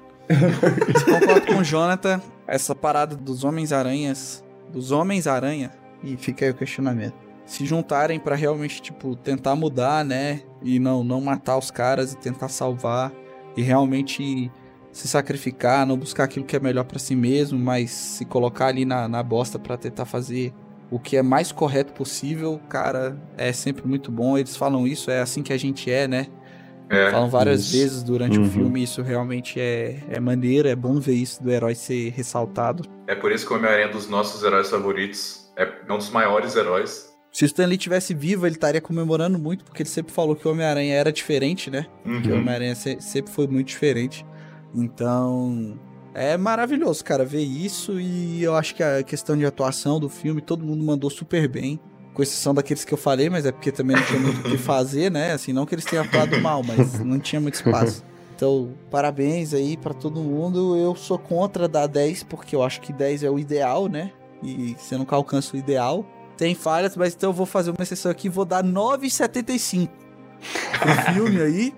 Concordo com o Jonathan. Essa parada dos Homens-Aranhas. Dos Homens-Aranha. E fica aí o questionamento. Se juntarem pra realmente, tipo, tentar mudar, né? E não, não matar os caras e tentar salvar. E realmente se sacrificar, não buscar aquilo que é melhor pra si mesmo, mas se colocar ali na, na bosta pra tentar fazer o que é mais correto possível, cara, é sempre muito bom. Eles falam isso, é assim que a gente é, né? É, Falam várias isso. vezes durante Uhum. o filme, isso realmente é, é maneiro, é bom ver isso do herói ser ressaltado. é por isso que o Homem-Aranha é um dos nossos heróis favoritos. É um dos maiores heróis. Se o Stan Lee tivesse vivo, ele estaria comemorando muito, porque ele sempre falou que o Homem-Aranha era diferente, né? Que o Uhum. Homem-Aranha se- sempre foi muito diferente. Então, é maravilhoso, cara, ver isso. E eu acho que a questão de atuação do filme, todo mundo mandou super bem. Com exceção daqueles que eu falei, mas é porque também não tinha muito o que fazer, né? Assim, não que eles tenham atuado mal, mas não tinha muito espaço. Então, parabéns aí pra todo mundo. Eu sou contra dar 10, porque eu acho que 10 é o ideal, né? E você nunca alcança o ideal. Tem falhas, mas então eu vou fazer uma exceção aqui, vou dar 9,75 pro filme aí.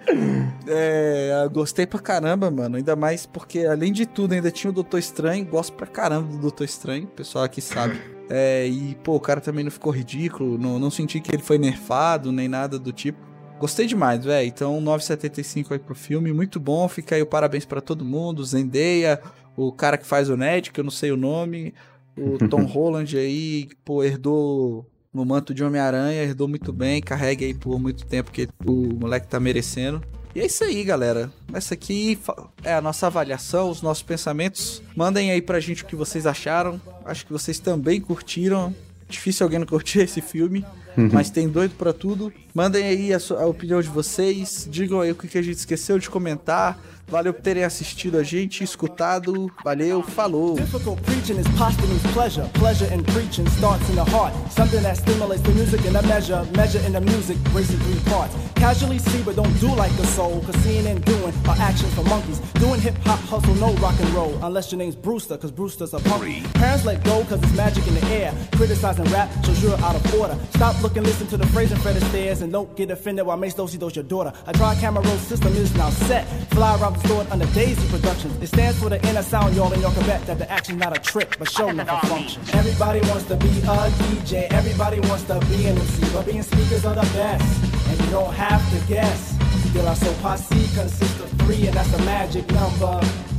É, gostei pra caramba, mano. Ainda mais porque, além de tudo, ainda tinha o Doutor Estranho. Gosto pra caramba do Doutor Estranho, o pessoal aqui sabe. É, e, pô, o cara também não ficou ridículo. Não, não senti que ele foi nerfado, nem nada do tipo. Gostei demais, velho. Então, 9,75 aí pro filme. Muito bom. Fica aí o parabéns pra todo mundo. Zendaya, o cara que faz o Ned, que eu não sei o nome. O Tom Holland aí, pô, herdou no manto de Homem-Aranha, herdou muito bem, carrega aí por muito tempo que o moleque tá merecendo. E é isso aí, galera. Essa aqui é a nossa avaliação, os nossos pensamentos. Mandem aí pra gente o que vocês acharam. Acho que vocês também curtiram. Difícil alguém não curtir esse filme, mas tem doido pra tudo. Mandem aí a, sua- a opinião de vocês. Digam aí o que que a gente esqueceu de comentar. Valeu por terem assistido a gente, escutado. Valeu, falou! Difficult preaching is posthumous pleasure. Pleasure in preaching starts in the heart. Something that stimulates the music in a measure. Measure in the music, racing three parts. Casually see, but don't do like a soul. Cause seeing and doing are actions for monkeys. Doing hip hop, hustle, no rock and roll. Unless your name's Brewster, cause Brewster's a punk. Parents let go, cause it's magic in the air. Criticizing rap shows you're out of order. Stop looking, listen to the phrase in Fred Astaire's, and don't get offended while Mace Dosey does your daughter. A dry camera roll system is now set. Fly around the store under Daisy Productions. It stands for the inner sound, y'all, and y'all can bet that the action's not a trick, but show enough a function. Everybody wants to be a DJ, everybody wants to be an MC, but being speakers are the best, and you don't have to guess. Still, our so posse consists of three, and that's the magic number.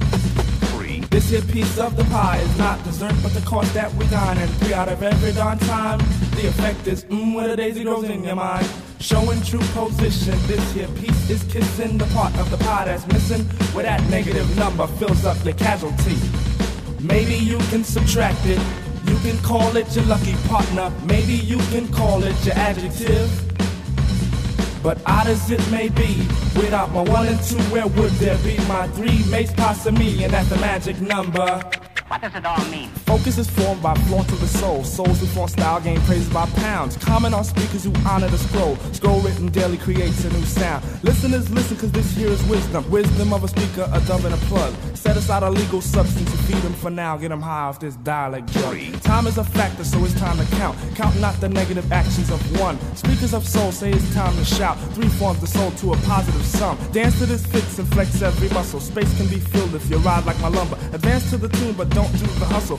This here piece of the pie is not dessert, but the cost that we dine. And three out of every darn time, the effect is mmm, where the daisy grows in your mind. Showing true position, this here piece is kissing the part of the pie that's missing, where that negative number fills up your casualty. Maybe you can subtract it. You can call it your lucky partner. Maybe you can call it your adjective. But odd as it may be, without my one and two, where would there be my three mates, pasta me, and that's the magic number. What does it all mean? Focus is formed by flaunt of the soul. Souls who flaunt style gain praises by pounds. Comment on speakers who honor the scroll. Scroll written daily creates a new sound. Listeners listen cause this here is wisdom. Wisdom of a speaker, a dove and a plug. Set aside a legal substance to feed them for now. Get them high off this dialect drug. Time is a factor, so it's time to count. Count not the negative actions of one. Speakers of soul say it's time to shout. Three forms the soul to a positive sum. Dance to this fits and flex every muscle. Space can be filled if you ride like my lumber. Advance to the tune, but don't do the hustle.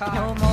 No